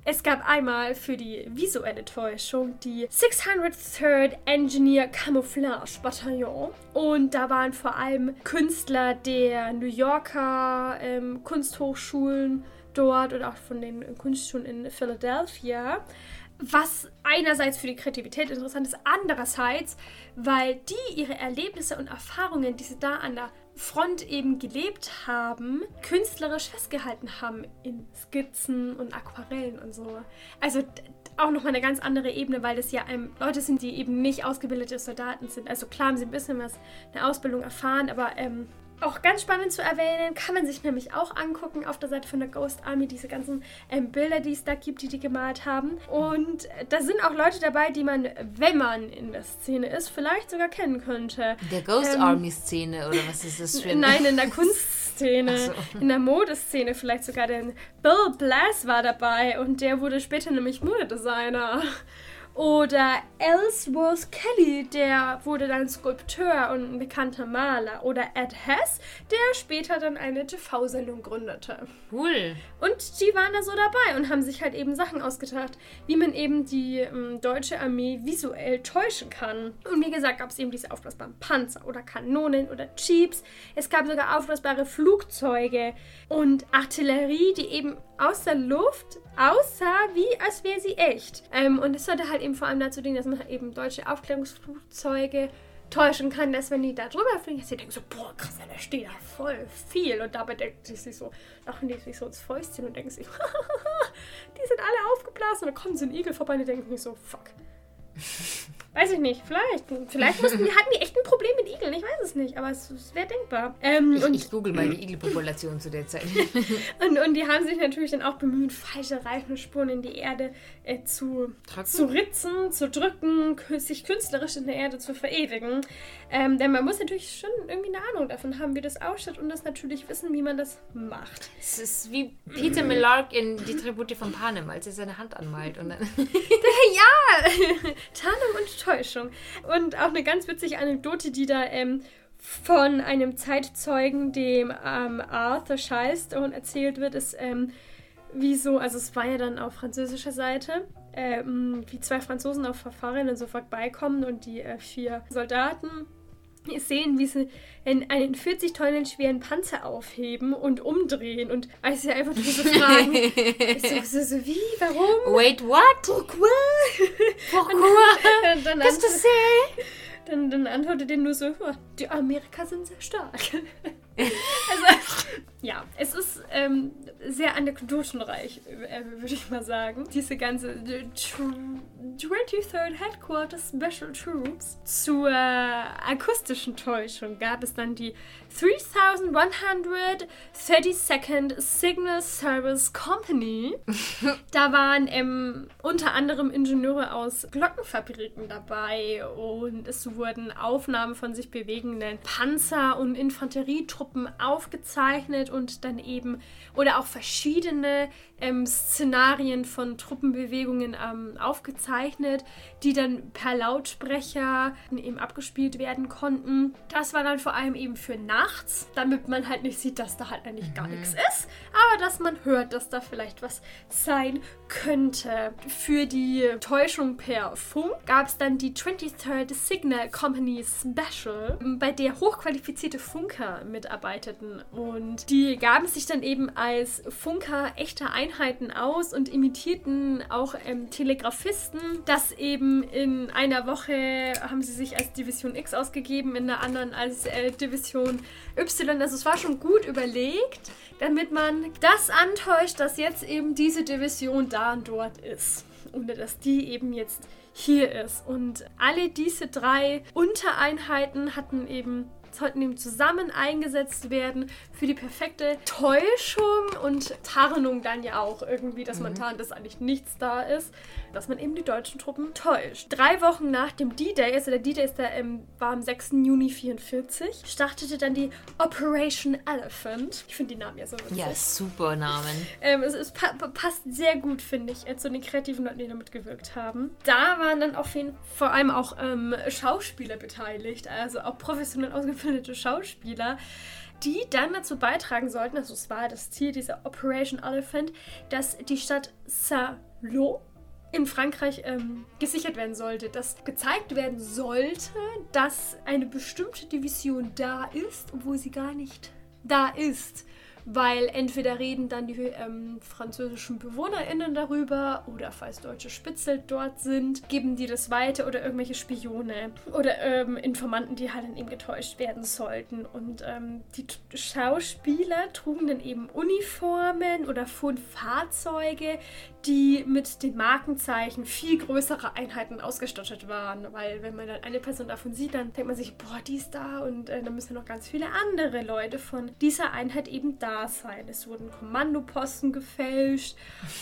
Speaker 2: Es gab einmal für die visuelle Täuschung die 603rd Engineer Camouflage Bataillon. Und da waren vor allem Künstler der New Yorker ähm, Kunsthochschulen dort und auch von den Kunstschulen in Philadelphia. Was einerseits für die Kreativität interessant ist, andererseits, weil die ihre Erlebnisse und Erfahrungen, die sie da an der Front eben gelebt haben, künstlerisch festgehalten haben in Skizzen und Aquarellen und so. Also auch nochmal eine ganz andere Ebene, weil das ja Leute sind, die eben nicht ausgebildete Soldaten sind. Also klar haben sie ein bisschen was, eine Ausbildung erfahren, aber ähm, auch ganz spannend zu erwähnen, kann man sich nämlich auch angucken auf der Seite von der Ghost Army, diese ganzen ähm, Bilder, die es da gibt, die die gemalt haben. Und äh, da sind auch Leute dabei, die man, wenn man in der Szene ist, vielleicht sogar kennen könnte.
Speaker 3: Der Ghost
Speaker 2: Ähm,
Speaker 3: Army Szene oder was ist das für ein
Speaker 2: Nein, in der Kunstszene,
Speaker 3: so.
Speaker 2: in der Modeszene vielleicht sogar. Denn Bill Blass war dabei und der wurde später nämlich Modedesigner. Oder Ellsworth Kelly, der wurde dann Skulpteur und ein bekannter Maler. Oder Ed Hess, der später dann eine TV-Sendung gründete.
Speaker 3: Cool.
Speaker 2: Und die waren da so dabei und haben sich halt eben Sachen ausgedacht, wie man eben die ähm, deutsche Armee visuell täuschen kann. Und wie gesagt, gab es eben diese aufblasbaren Panzer oder Kanonen oder Jeeps. Es gab sogar aufblasbare Flugzeuge und Artillerie, die eben aus der Luft aussah, wie als wäre sie echt. Ähm, und es sollte halt eben vor allem dazu dienen, dass man eben deutsche Aufklärungsflugzeuge täuschen kann, dass wenn die da drüber fliegen, dass sie denken so, boah, krass, da steht da voll viel. Und dabei denkt sie sich so, lachen die sich so ins Fäustchen und denken sich, die sind alle aufgeblasen. Und dann kommt so ein Igel vorbei und die denken sich so, fuck. Weiß ich nicht, vielleicht. Vielleicht mussten hatten die echt ein Problem mit Igeln, ich weiß es nicht, aber es, es wäre denkbar. Ähm,
Speaker 3: Ich,
Speaker 2: und
Speaker 3: ich google mal die Igelpopulation zu der Zeit.
Speaker 2: und, und die haben sich natürlich dann auch bemüht, falsche Reifenspuren in die Erde äh, zu, zu ritzen, zu drücken, sich künstlerisch in der Erde zu verewigen. Ähm, denn man muss natürlich schon irgendwie eine Ahnung davon haben, wie das ausschaut und das natürlich wissen, wie man das macht.
Speaker 3: Es ist wie Peter Millark in Die Tribute von Panem, als er seine Hand anmalt. Und dann
Speaker 2: ja, Tarnung und Täuschung. Und auch eine ganz witzige Anekdote, die da ähm, von einem Zeitzeugen, dem ähm, Arthur Shilestone erzählt wird, ist, ähm, wie so, also es war ja dann auf französischer Seite, ähm, wie zwei Franzosen auf Fahrrädern so vorbeikommen und die äh, vier Soldaten sehen, wie sie in einen 40 Tonnen schweren Panzer aufheben und umdrehen und als sie einfach nur so fragen, so, so, so, wie, warum?
Speaker 3: Wait, what?
Speaker 2: Pourquoi?
Speaker 3: Pourquoi?
Speaker 2: Dann,
Speaker 3: Qu'est-ce que
Speaker 2: antwortet,
Speaker 3: c'est?
Speaker 2: dann, dann antwortet er nur so, "Ja, die Amerika sind sehr stark. also, ja, es ist ähm, sehr anekdotenreich, äh, würde ich mal sagen. Diese ganze äh, tr- 23rd Headquarters Special Troops. Zur äh, akustischen Täuschung gab es dann die 3132nd Signal Service Company. Da waren ähm, unter anderem Ingenieure aus Glockenfabriken dabei und es wurden Aufnahmen von sich bewegenden Panzer- und Infanterietruppen aufgezeichnet und dann eben, oder auch verschiedene ähm, Szenarien von Truppenbewegungen ähm, aufgezeichnet, die dann per Lautsprecher eben abgespielt werden konnten. Das war dann vor allem eben für nachts, damit man halt nicht sieht, dass da halt eigentlich gar nichts ist, aber dass man hört, dass da vielleicht was sein könnte. Für die Täuschung per Funk gab es dann die 23rd Signal Company Special, bei der hochqualifizierte Funker mitarbeiteten und die gaben sich dann eben als Funker echter Einheiten aus und imitierten auch ähm, Telegrafisten. Das eben in einer Woche haben sie sich als Division X ausgegeben, in der anderen als äh, Division Y. Also es war schon gut überlegt, damit man das antäuscht, dass jetzt eben diese Division da und dort ist. Und dass die eben jetzt hier ist. Und alle diese drei Untereinheiten hatten eben sollten eben zusammen eingesetzt werden für die perfekte Täuschung und Tarnung dann ja auch irgendwie, dass man tarnt, dass eigentlich nichts da ist, dass man eben die deutschen Truppen täuscht. Drei Wochen nach dem D-Day, also der D-Day ist der, ähm, war am 6. Juni 44, startete dann die Operation Elephant. Ich finde die Namen ja so witzig.
Speaker 3: Ja, super Namen.
Speaker 2: Ähm, es, es pa passt sehr gut, finde ich, äh, zu den kreativen Leuten, die damit gewirkt haben. Da waren dann auf jeden vor allem auch ähm, Schauspieler beteiligt, also auch professionell ausgebildete Schauspieler, die dann dazu beitragen sollten, also es war das Ziel dieser Operation Elephant, dass die Stadt Saint-Lô in Frankreich ähm, gesichert werden sollte, dass gezeigt werden sollte, dass eine bestimmte Division da ist, obwohl sie gar nicht da ist. Weil entweder reden dann die ähm, französischen BewohnerInnen darüber oder falls deutsche Spitzel dort sind, geben die das weiter oder irgendwelche Spione oder ähm, Informanten, die halt dann eben getäuscht werden sollten. Und ähm, die Schauspieler trugen dann eben Uniformen oder fuhren Fahrzeuge, die mit den Markenzeichen viel größere Einheiten ausgestattet waren. Weil wenn man dann eine Person davon sieht, dann denkt man sich, boah, die ist da und äh, dann müssen noch ganz viele andere Leute von dieser Einheit eben da sein. Es wurden Kommandoposten gefälscht.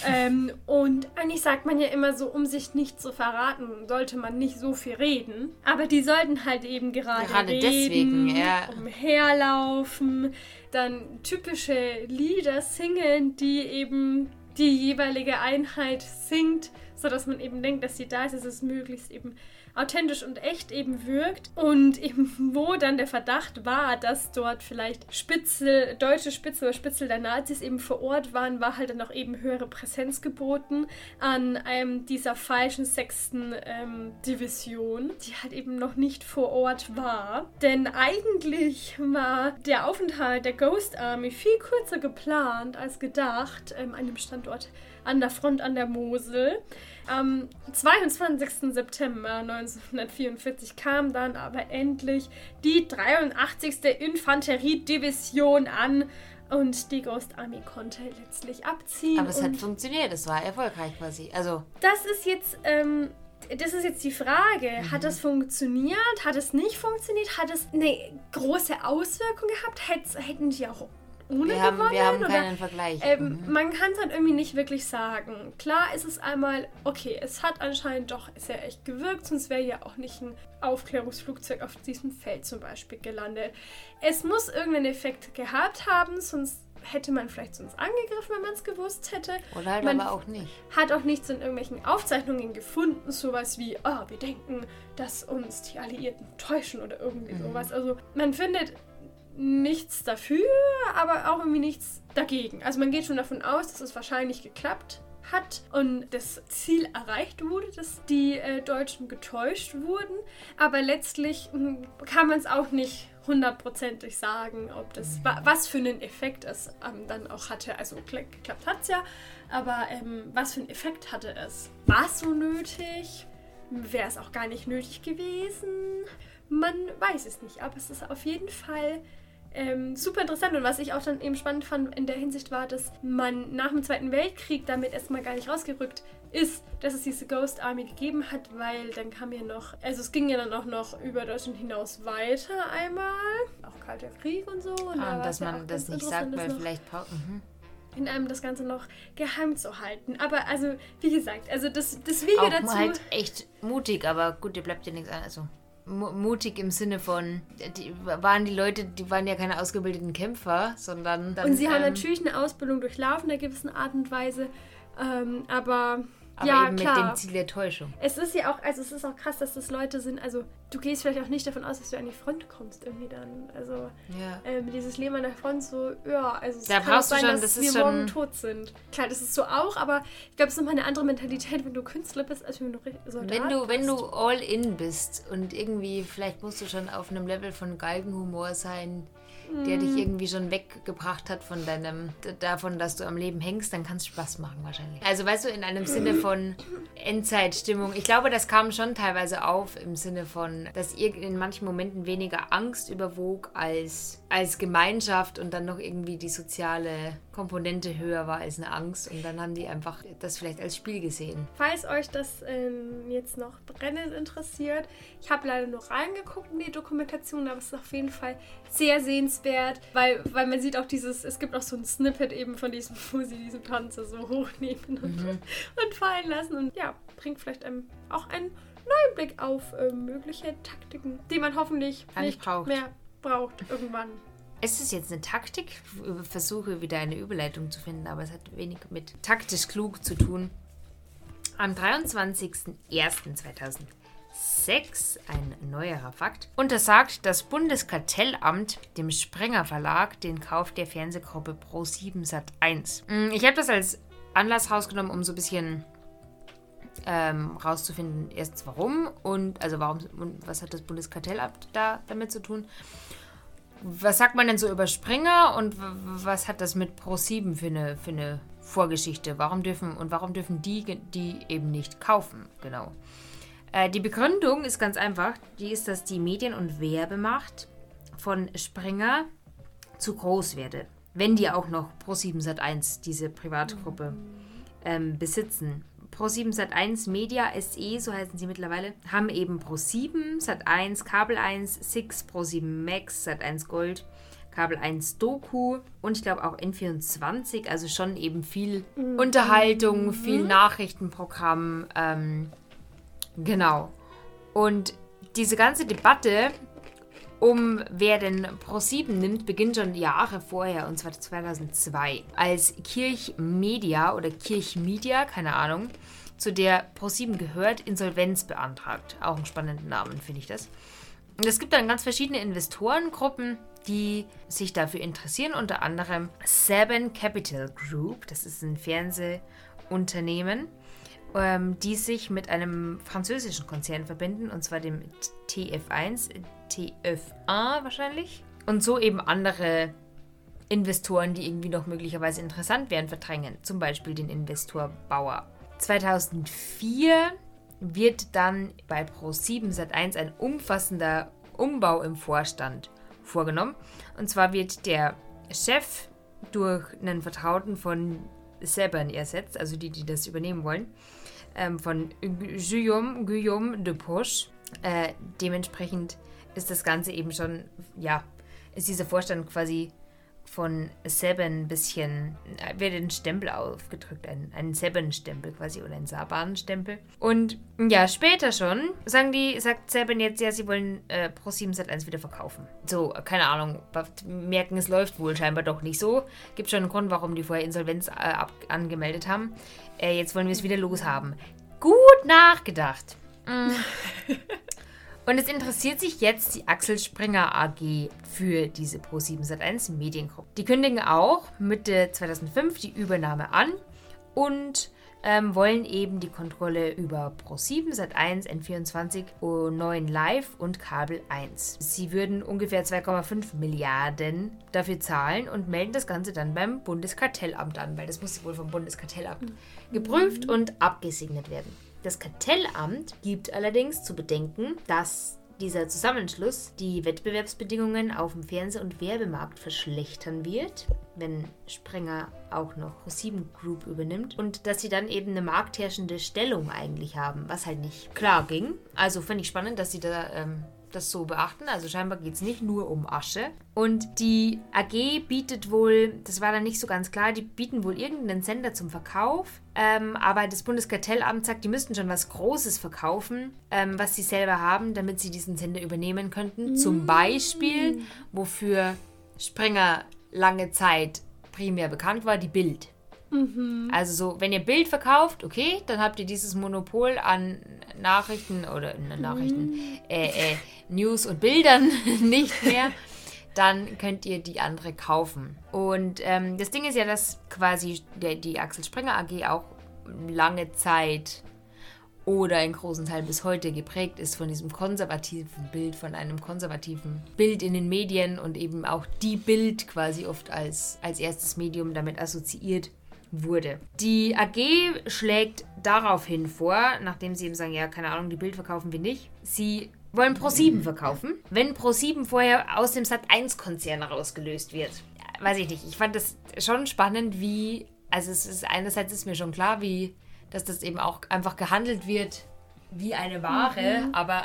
Speaker 2: ähm, und eigentlich sagt man ja immer so, um sich nicht zu verraten, sollte man nicht so viel reden. Aber die sollten halt eben gerade,
Speaker 3: Gerade
Speaker 2: reden,
Speaker 3: deswegen, ja.
Speaker 2: umherlaufen, dann typische Lieder singen, die eben die jeweilige Einheit singt, sodass man eben denkt, dass sie da ist, dass es möglichst eben authentisch und echt eben wirkt. Und eben wo dann der Verdacht war, dass dort vielleicht Spitzel, deutsche Spitzel oder Spitzel der Nazis eben vor Ort waren, war halt dann auch eben höhere Präsenz geboten an ähm, dieser falschen sechsten ähm, Division, die halt eben noch nicht vor Ort war. Denn eigentlich war der Aufenthalt der Ghost Army viel kürzer geplant als gedacht ähm, an dem Standort an der Front an der Mosel. Am 22. September 1944 kam dann aber endlich die 83. Infanteriedivision an und die Ghost Army konnte letztlich abziehen.
Speaker 3: Aber es hat funktioniert, es war erfolgreich quasi. Also,
Speaker 2: das ist jetzt, ähm, das ist jetzt die Frage. Hat das funktioniert? Hat es nicht funktioniert? Hat es eine große Auswirkung gehabt? Hätt, hätten die auch ohne
Speaker 3: wir haben,
Speaker 2: gewonnen?
Speaker 3: wir haben
Speaker 2: oder?
Speaker 3: keinen Vergleich.
Speaker 2: Ähm,
Speaker 3: Mhm.
Speaker 2: Man kann es halt irgendwie nicht wirklich sagen. Klar ist es einmal, okay, es hat anscheinend doch sehr echt gewirkt, sonst wäre ja auch nicht ein Aufklärungsflugzeug auf diesem Feld zum Beispiel gelandet. Es muss irgendeinen Effekt gehabt haben, sonst hätte man vielleicht sonst angegriffen, wenn man es gewusst hätte.
Speaker 3: Oder halt
Speaker 2: man-
Speaker 3: aber auch nicht.
Speaker 2: Hat auch nichts in irgendwelchen Aufzeichnungen gefunden, sowas wie, ah, wir denken, dass uns die Alliierten täuschen oder irgendwie sowas. Also man findet nichts dafür, aber auch irgendwie nichts dagegen. Also man geht schon davon aus, dass es wahrscheinlich geklappt hat und das Ziel erreicht wurde, dass die äh, Deutschen getäuscht wurden. Aber letztlich hm, kann man es auch nicht hundertprozentig sagen, ob das wa was für einen Effekt es ähm, dann auch hatte. Also kla- geklappt hat es ja, aber ähm, was für einen Effekt hatte es? War es so nötig? Wäre es auch gar nicht nötig gewesen? Man weiß es nicht, aber es ist auf jeden Fall ähm, super interessant. Und was ich auch dann eben spannend fand in der Hinsicht war, dass man nach dem Zweiten Weltkrieg damit erstmal gar nicht rausgerückt ist, dass es diese Ghost Army gegeben hat, weil dann kam ja noch, also es ging ja dann auch noch über Deutschland hinaus weiter einmal, auch Kalter Krieg und so. Und da
Speaker 3: Ah,
Speaker 2: war
Speaker 3: dass
Speaker 2: es ja
Speaker 3: man
Speaker 2: auch
Speaker 3: das nicht sagt, weil vielleicht. Mhm.
Speaker 2: in einem das Ganze noch geheim zu halten. Aber also, wie gesagt, also das, das Video
Speaker 3: Auch
Speaker 2: dazu.
Speaker 3: halt echt mutig, aber gut, dir bleibt dir nichts an. Also, mutig im Sinne von, die waren die Leute, die waren ja keine ausgebildeten Kämpfer, sondern dann,
Speaker 2: Und sie haben
Speaker 3: ähm,
Speaker 2: natürlich eine Ausbildung durchlaufen in einer gewissen Art und Weise. Ähm, aber,
Speaker 3: aber
Speaker 2: ja,
Speaker 3: eben
Speaker 2: klar.
Speaker 3: mit dem Ziel der Täuschung.
Speaker 2: Es ist ja auch, also es ist auch krass, dass das Leute sind. Also du gehst vielleicht auch nicht davon aus, dass du an die Front kommst irgendwie dann. Also
Speaker 3: Ja.
Speaker 2: ähm, dieses Leben an der Front so, ja, also es
Speaker 3: Da
Speaker 2: kann auch
Speaker 3: brauchst
Speaker 2: sein,
Speaker 3: schon-
Speaker 2: dass
Speaker 3: das
Speaker 2: wir
Speaker 3: schon-
Speaker 2: morgen tot sind. Klar, das ist so auch, aber ich glaube, es ist nochmal eine andere Mentalität, wenn du Künstler bist, als wenn du Soldat
Speaker 3: Wenn du, wenn
Speaker 2: bist.
Speaker 3: du all in bist und irgendwie, vielleicht musst du schon auf einem Level von Galgenhumor sein, der
Speaker 2: Mhm.
Speaker 3: dich irgendwie schon weggebracht hat von deinem, davon, dass du am Leben hängst, dann kann es Spaß machen wahrscheinlich. Also weißt du, in einem Sinne von Endzeitstimmung, ich glaube, das kam schon teilweise auf im Sinne von, dass ir- in manchen Momenten weniger Angst überwog als, als Gemeinschaft und dann noch irgendwie die soziale Komponente höher war als eine Angst und dann haben die einfach das vielleicht als Spiel gesehen.
Speaker 2: Falls euch das ähm, jetzt noch brennend interessiert, ich habe leider nur reingeguckt in die Dokumentation, aber es ist auf jeden Fall sehr sehenswert, weil, weil man sieht auch dieses, es gibt auch so ein Snippet eben von diesem, wo sie diesen Panzer so hochnehmen und,
Speaker 3: Mhm.
Speaker 2: und fallen lassen und ja, bringt vielleicht einem auch einen neuen Blick auf ähm, mögliche Taktiken, die man hoffentlich
Speaker 3: nicht
Speaker 2: nicht mehr braucht irgendwann.
Speaker 3: Es ist jetzt eine Taktik. Ich versuche wieder eine Überleitung zu finden, aber es hat wenig mit taktisch klug zu tun. Am 23.01.2006, ein neuerer Fakt, untersagt das Bundeskartellamt dem Sprenger Verlag den Kauf der Fernsehgruppe Pro7 Sat1. Mm, Ich habe das als Anlass rausgenommen, um so ein bisschen ähm, rauszufinden, erstens warum und also warum und was hat das Bundeskartellamt da damit zu tun was sagt man denn so über Springer und was hat das mit Pro7 für eine, für eine Vorgeschichte? Warum dürfen und warum dürfen die die eben nicht kaufen? Genau. Äh, die Begründung ist ganz einfach. Die ist, dass die Medien- und Werbemacht von Springer zu groß werde. Wenn die auch noch Pro7 Sat1, diese Privatgruppe, ähm, besitzen. Pro7 Sat1 Media SE, so heißen sie mittlerweile, haben eben Pro7 Sat1, Kabel 1, Six, Pro7 Max, Sat1 Gold, Kabel 1 Doku und ich glaube auch N24, also schon eben viel Unterhaltung, viel Nachrichtenprogramm. Ähm, genau. Und diese ganze Debatte um wer denn Pro7 nimmt, beginnt schon Jahre vorher, und zwar 2002, als Kirchmedia oder Kirchmedia, keine Ahnung, zu der Pro7 gehört, Insolvenz beantragt. Auch einen spannenden Namen, finde ich das. Und es gibt dann ganz verschiedene Investorengruppen, die sich dafür interessieren, unter anderem Seven Capital Group, das ist ein Fernsehunternehmen, ähm, die sich mit einem französischen Konzern verbinden, und zwar dem TF1, TF1 wahrscheinlich. Und so eben andere Investoren, die irgendwie noch möglicherweise interessant wären, verdrängen. Zum Beispiel den Investor Bauer. 2004 wird dann bei Pro7 Sat1 ein umfassender Umbau im Vorstand vorgenommen. Und zwar wird der Chef durch einen Vertrauten von Sebern ersetzt, also die, die das übernehmen wollen, ähm, von Guillaume, Guillaume de Poche. Äh, dementsprechend ist das Ganze eben schon, ja, ist dieser Vorstand quasi von Seven ein bisschen, äh, wird ein Stempel aufgedrückt, ein, ein Seven-Stempel quasi oder ein Saban-Stempel. Und ja, später schon sagen die, sagt Seven jetzt, ja, sie wollen äh, Pro7 Sat1 wieder verkaufen. So, keine Ahnung, merken, es läuft wohl scheinbar doch nicht so. Gibt schon einen Grund, warum die vorher Insolvenz äh, ab, angemeldet haben. Äh, jetzt wollen wir es wieder loshaben. Gut nachgedacht. Mm. Und es interessiert sich jetzt die Axel Springer AG für diese Pro7 Sat1 Mediengruppe. Die kündigen auch Mitte 2005 die Übernahme an und ähm, wollen eben die Kontrolle über Pro7 Sat1, N24, O9 Live und Kabel 1. Sie würden ungefähr 2,5 Milliarden dafür zahlen und melden das Ganze dann beim Bundeskartellamt an, weil das muss wohl vom Bundeskartellamt geprüft und abgesegnet werden. Das Kartellamt gibt allerdings zu bedenken, dass dieser Zusammenschluss die Wettbewerbsbedingungen auf dem Fernseh- und Werbemarkt verschlechtern wird, wenn Sprenger auch noch Pro7 Group übernimmt und dass sie dann eben eine marktherrschende Stellung eigentlich haben, was halt nicht klar ging. Also finde ich spannend, dass sie da ähm, das so beachten. Also scheinbar geht es nicht nur um Asche. Und die AG bietet wohl, das war dann nicht so ganz klar, die bieten wohl irgendeinen Sender zum Verkauf. Ähm, aber das Bundeskartellamt sagt, die müssten schon was Großes verkaufen, ähm, was sie selber haben, damit sie diesen Sender übernehmen könnten. Zum Beispiel, wofür Springer lange Zeit primär bekannt war, die Bild. Also so, wenn ihr Bild verkauft, okay, dann habt ihr dieses Monopol an Nachrichten oder äh, Nachrichten, äh, äh, News und Bildern nicht mehr. Dann könnt ihr die andere kaufen. Und ähm, das Ding ist ja, dass quasi der, die Axel Springer AG auch lange Zeit oder in großen Teilen bis heute geprägt ist von diesem konservativen Bild, von einem konservativen Bild in den Medien und eben auch die Bild quasi oft als, als erstes Medium damit assoziiert wurde. Die AG schlägt daraufhin vor, nachdem sie eben sagen, ja, keine Ahnung, die Bild verkaufen wir nicht. Sie wollen Pro7 verkaufen, wenn Pro7 vorher aus dem Sat1-Konzern rausgelöst wird. Weiß ich nicht. Ich fand das schon spannend, wie, also es ist einerseits ist mir schon klar, wie, dass das eben auch einfach gehandelt wird wie eine Ware, aber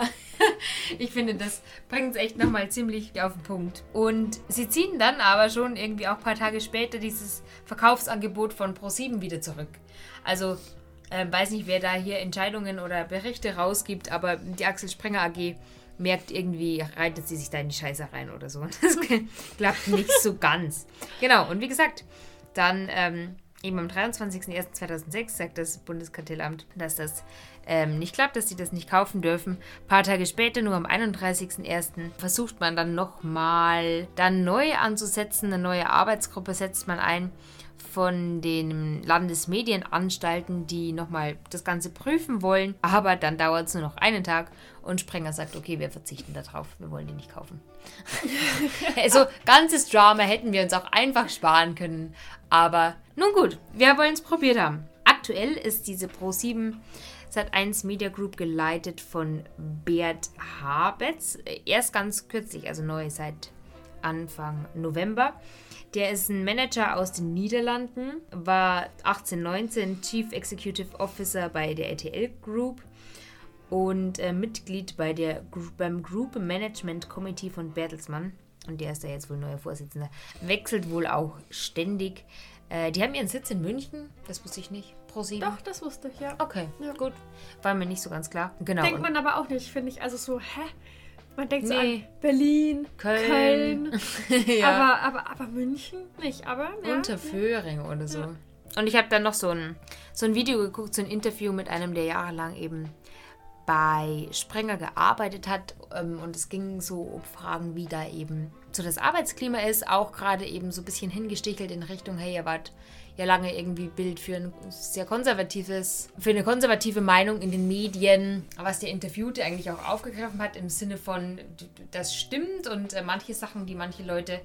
Speaker 3: ich finde, das bringt es echt nochmal ziemlich auf den Punkt. Und sie ziehen dann aber schon irgendwie auch ein paar Tage später dieses Verkaufsangebot von Pro7 wieder zurück. Also, äh, weiß nicht, wer da hier Entscheidungen oder Berichte rausgibt, aber die Axel Springer AG merkt irgendwie, reitet sie sich da in die Scheiße rein oder so. Das klappt nicht so ganz. Genau, und wie gesagt, dann ähm, eben am 23.01.2006 sagt das Bundeskartellamt, dass das ähm, nicht klappt, dass sie das nicht kaufen dürfen. Ein paar Tage später, nur am 31.01., versucht man dann nochmal dann neu anzusetzen. Eine neue Arbeitsgruppe setzt man ein von den Landesmedienanstalten, die nochmal das Ganze prüfen wollen. Aber dann dauert es nur noch einen Tag und Sprenger sagt, okay, wir verzichten darauf, wir wollen die nicht kaufen. also ganzes Drama hätten wir uns auch einfach sparen können. Aber nun gut, wir wollen es probiert haben. Aktuell ist diese Pro7 Sat1 Media Group geleitet von Bert Habetz. Erst ganz kürzlich, also neu seit Anfang November. Der ist ein Manager aus den Niederlanden, war 1819 Chief Executive Officer bei der RTL Group und äh, Mitglied bei der, beim Group Management Committee von Bertelsmann. Und der ist da jetzt wohl neuer Vorsitzender. Wechselt wohl auch ständig. Äh, die haben ihren Sitz in München, das wusste ich nicht. Pro 7.
Speaker 2: Doch, das wusste ich, ja.
Speaker 3: Okay,
Speaker 2: Ja.
Speaker 3: gut. War mir nicht so ganz klar. Genau.
Speaker 2: Denkt man aber auch nicht, finde ich. Also so, hä? Man denkt so
Speaker 3: Nee.
Speaker 2: an Berlin,
Speaker 3: Köln.
Speaker 2: Köln,
Speaker 3: ja.
Speaker 2: aber, aber, aber München nicht, aber ja.
Speaker 3: Unterföhring oder so. Und ich habe dann noch so ein, so ein Video geguckt, so ein Interview mit einem, der jahrelang eben bei Sprenger gearbeitet hat. Ähm, und es ging so um Fragen, wie da eben so das Arbeitsklima ist. Auch gerade eben so ein bisschen hingestichelt in Richtung, hey, ihr wart ja lange irgendwie Bild für ein sehr konservatives, für eine konservative Meinung in den Medien, was der Interviewte eigentlich auch aufgegriffen hat im Sinne von, das stimmt und äh, manche Sachen, die manche Leute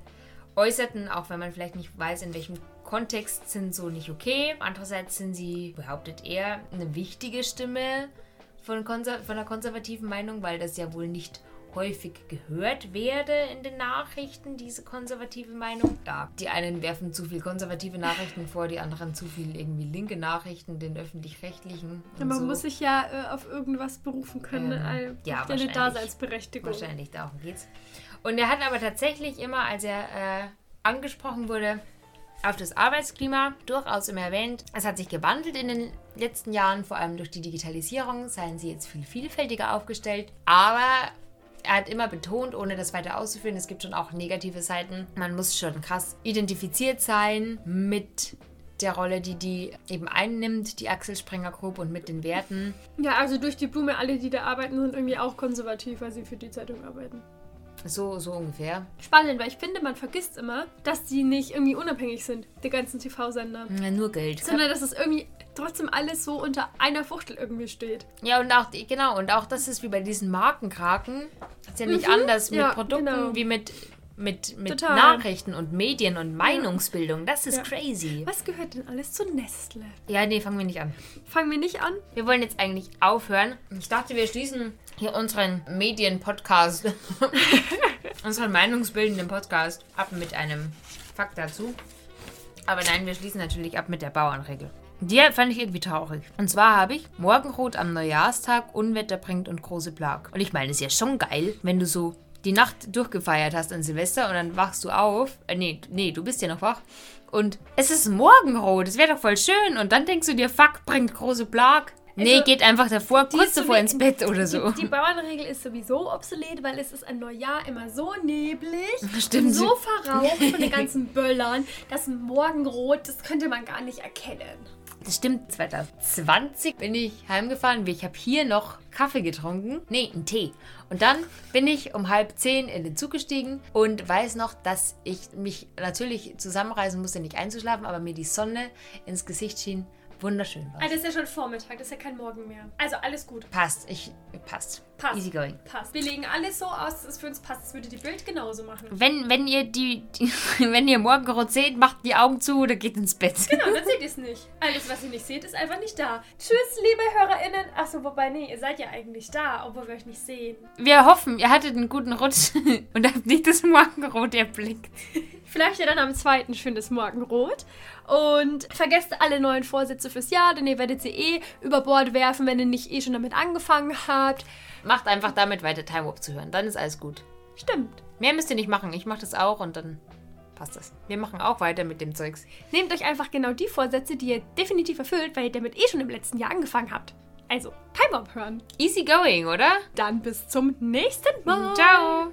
Speaker 3: äußerten, auch wenn man vielleicht nicht weiß, in welchem Kontext, sind so nicht okay. Andererseits sind sie, behauptet er, eine wichtige Stimme von, konser von einer konservativen Meinung, weil das ja wohl nicht häufig gehört werde in den Nachrichten, diese konservative Meinung. Da. Die einen werfen zu viel konservative Nachrichten vor, die anderen zu viel irgendwie linke Nachrichten, den öffentlich-rechtlichen.
Speaker 2: Ja, man
Speaker 3: so.
Speaker 2: muss sich ja äh, auf irgendwas berufen können.
Speaker 3: Ähm,
Speaker 2: äh,
Speaker 3: ja,
Speaker 2: eine. Daseinsberechtigung.
Speaker 3: Wahrscheinlich, darum geht's. Und er hat aber tatsächlich immer, als er äh, angesprochen wurde, auf das Arbeitsklima durchaus immer erwähnt, es hat sich gewandelt in den letzten Jahren, vor allem durch die Digitalisierung, seien sie jetzt viel vielfältiger aufgestellt. Aber er hat immer betont, ohne das weiter auszuführen, es gibt schon auch negative Seiten. Man muss schon krass identifiziert sein mit der Rolle, die die eben einnimmt, die Axel Springer Group und mit den Werten.
Speaker 2: Ja, also durch die Blume, alle, die da arbeiten, sind irgendwie auch konservativ, weil sie für die Zeitung arbeiten.
Speaker 3: So, so ungefähr.
Speaker 2: Spannend, weil ich finde, man vergisst immer, dass die nicht irgendwie unabhängig sind, die ganzen TV-Sender.
Speaker 3: Ja, nur Geld.
Speaker 2: Sondern dass es irgendwie trotzdem alles so unter einer Fuchtel irgendwie steht.
Speaker 3: Ja, und auch, die- genau, und auch das ist wie bei diesen Markenkraken. Ist ja nicht
Speaker 2: Mhm,
Speaker 3: anders mit
Speaker 2: ja,
Speaker 3: Produkten
Speaker 2: genau.
Speaker 3: wie mit, mit, mit
Speaker 2: Total.
Speaker 3: Nachrichten und Medien und Meinungsbildung. Das ist
Speaker 2: Ja.
Speaker 3: crazy.
Speaker 2: Was gehört denn alles zu Nestle?
Speaker 3: Ja, nee, fangen wir nicht an.
Speaker 2: Fangen wir nicht an?
Speaker 3: Wir wollen jetzt eigentlich aufhören. Ich dachte, wir schließen hier unseren Medien-Podcast, unseren meinungsbildenden Podcast ab mit einem Fakt dazu. Aber nein, wir schließen natürlich ab mit der Bauernregel. Die fand ich irgendwie traurig. Und zwar habe ich Morgenrot am Neujahrstag, Unwetter bringt und große Plag. Und ich meine, es ist ja schon geil, wenn du so die Nacht durchgefeiert hast an Silvester und dann wachst du auf. Äh, nee, nee, du bist ja noch wach. Und es ist Morgenrot, es wäre doch voll schön. Und dann denkst du dir, fuck, bringt große Plag. Nee,
Speaker 2: Also,
Speaker 3: geht einfach davor, kurz davor ins Bett oder so.
Speaker 2: Die, die Bauernregel ist sowieso obsolet, weil es ist ein Neujahr immer so neblig
Speaker 3: Stimmt.
Speaker 2: und so verraucht von den ganzen Böllern, dass Morgenrot, das könnte man gar nicht erkennen.
Speaker 3: Das stimmt, 2020 bin ich heimgefahren. Ich habe hier noch Kaffee getrunken. Nee, einen Tee. Und dann bin ich um halb zehn in den Zug gestiegen und weiß noch, dass ich mich natürlich zusammenreißen musste, nicht einzuschlafen, aber mir die Sonne ins Gesicht schien. Wunderschön war.
Speaker 2: Ah, das ist ja schon Vormittag, das ist ja kein Morgen mehr. Also alles gut.
Speaker 3: Passt, ich passt.
Speaker 2: Passt.
Speaker 3: Easy going.
Speaker 2: Passt. Wir legen alles so aus, dass es für uns passt. Das würde die Bild genauso machen.
Speaker 3: Wenn, wenn ihr die, die wenn ihr Morgenrot seht, macht die Augen zu oder geht ins Bett.
Speaker 2: Genau, dann seht ihr es nicht. Alles, was ihr nicht seht, ist einfach nicht da. Tschüss, liebe HörerInnen. Achso, wobei, nee, ihr seid ja eigentlich da, obwohl wir euch nicht sehen.
Speaker 3: Wir hoffen, ihr hattet einen guten Rutsch und habt nicht das Morgenrot erblickt.
Speaker 2: Vielleicht ja dann am zweiten schönes Morgenrot. Und vergesst alle neuen Vorsätze fürs Jahr, denn ihr werdet sie eh über Bord werfen, wenn ihr nicht eh schon damit angefangen habt.
Speaker 3: Macht einfach damit weiter, Time Warp zu hören. Dann ist alles gut.
Speaker 2: Stimmt.
Speaker 3: Mehr müsst ihr nicht machen. Ich mache das auch und dann passt das. Wir machen auch weiter mit dem Zeugs.
Speaker 2: Nehmt euch einfach genau die Vorsätze, die ihr definitiv erfüllt, weil ihr damit eh schon im letzten Jahr angefangen habt. Also, Time Bomb hören.
Speaker 3: Easy going, oder?
Speaker 2: Dann bis zum nächsten Mal.
Speaker 3: Ciao.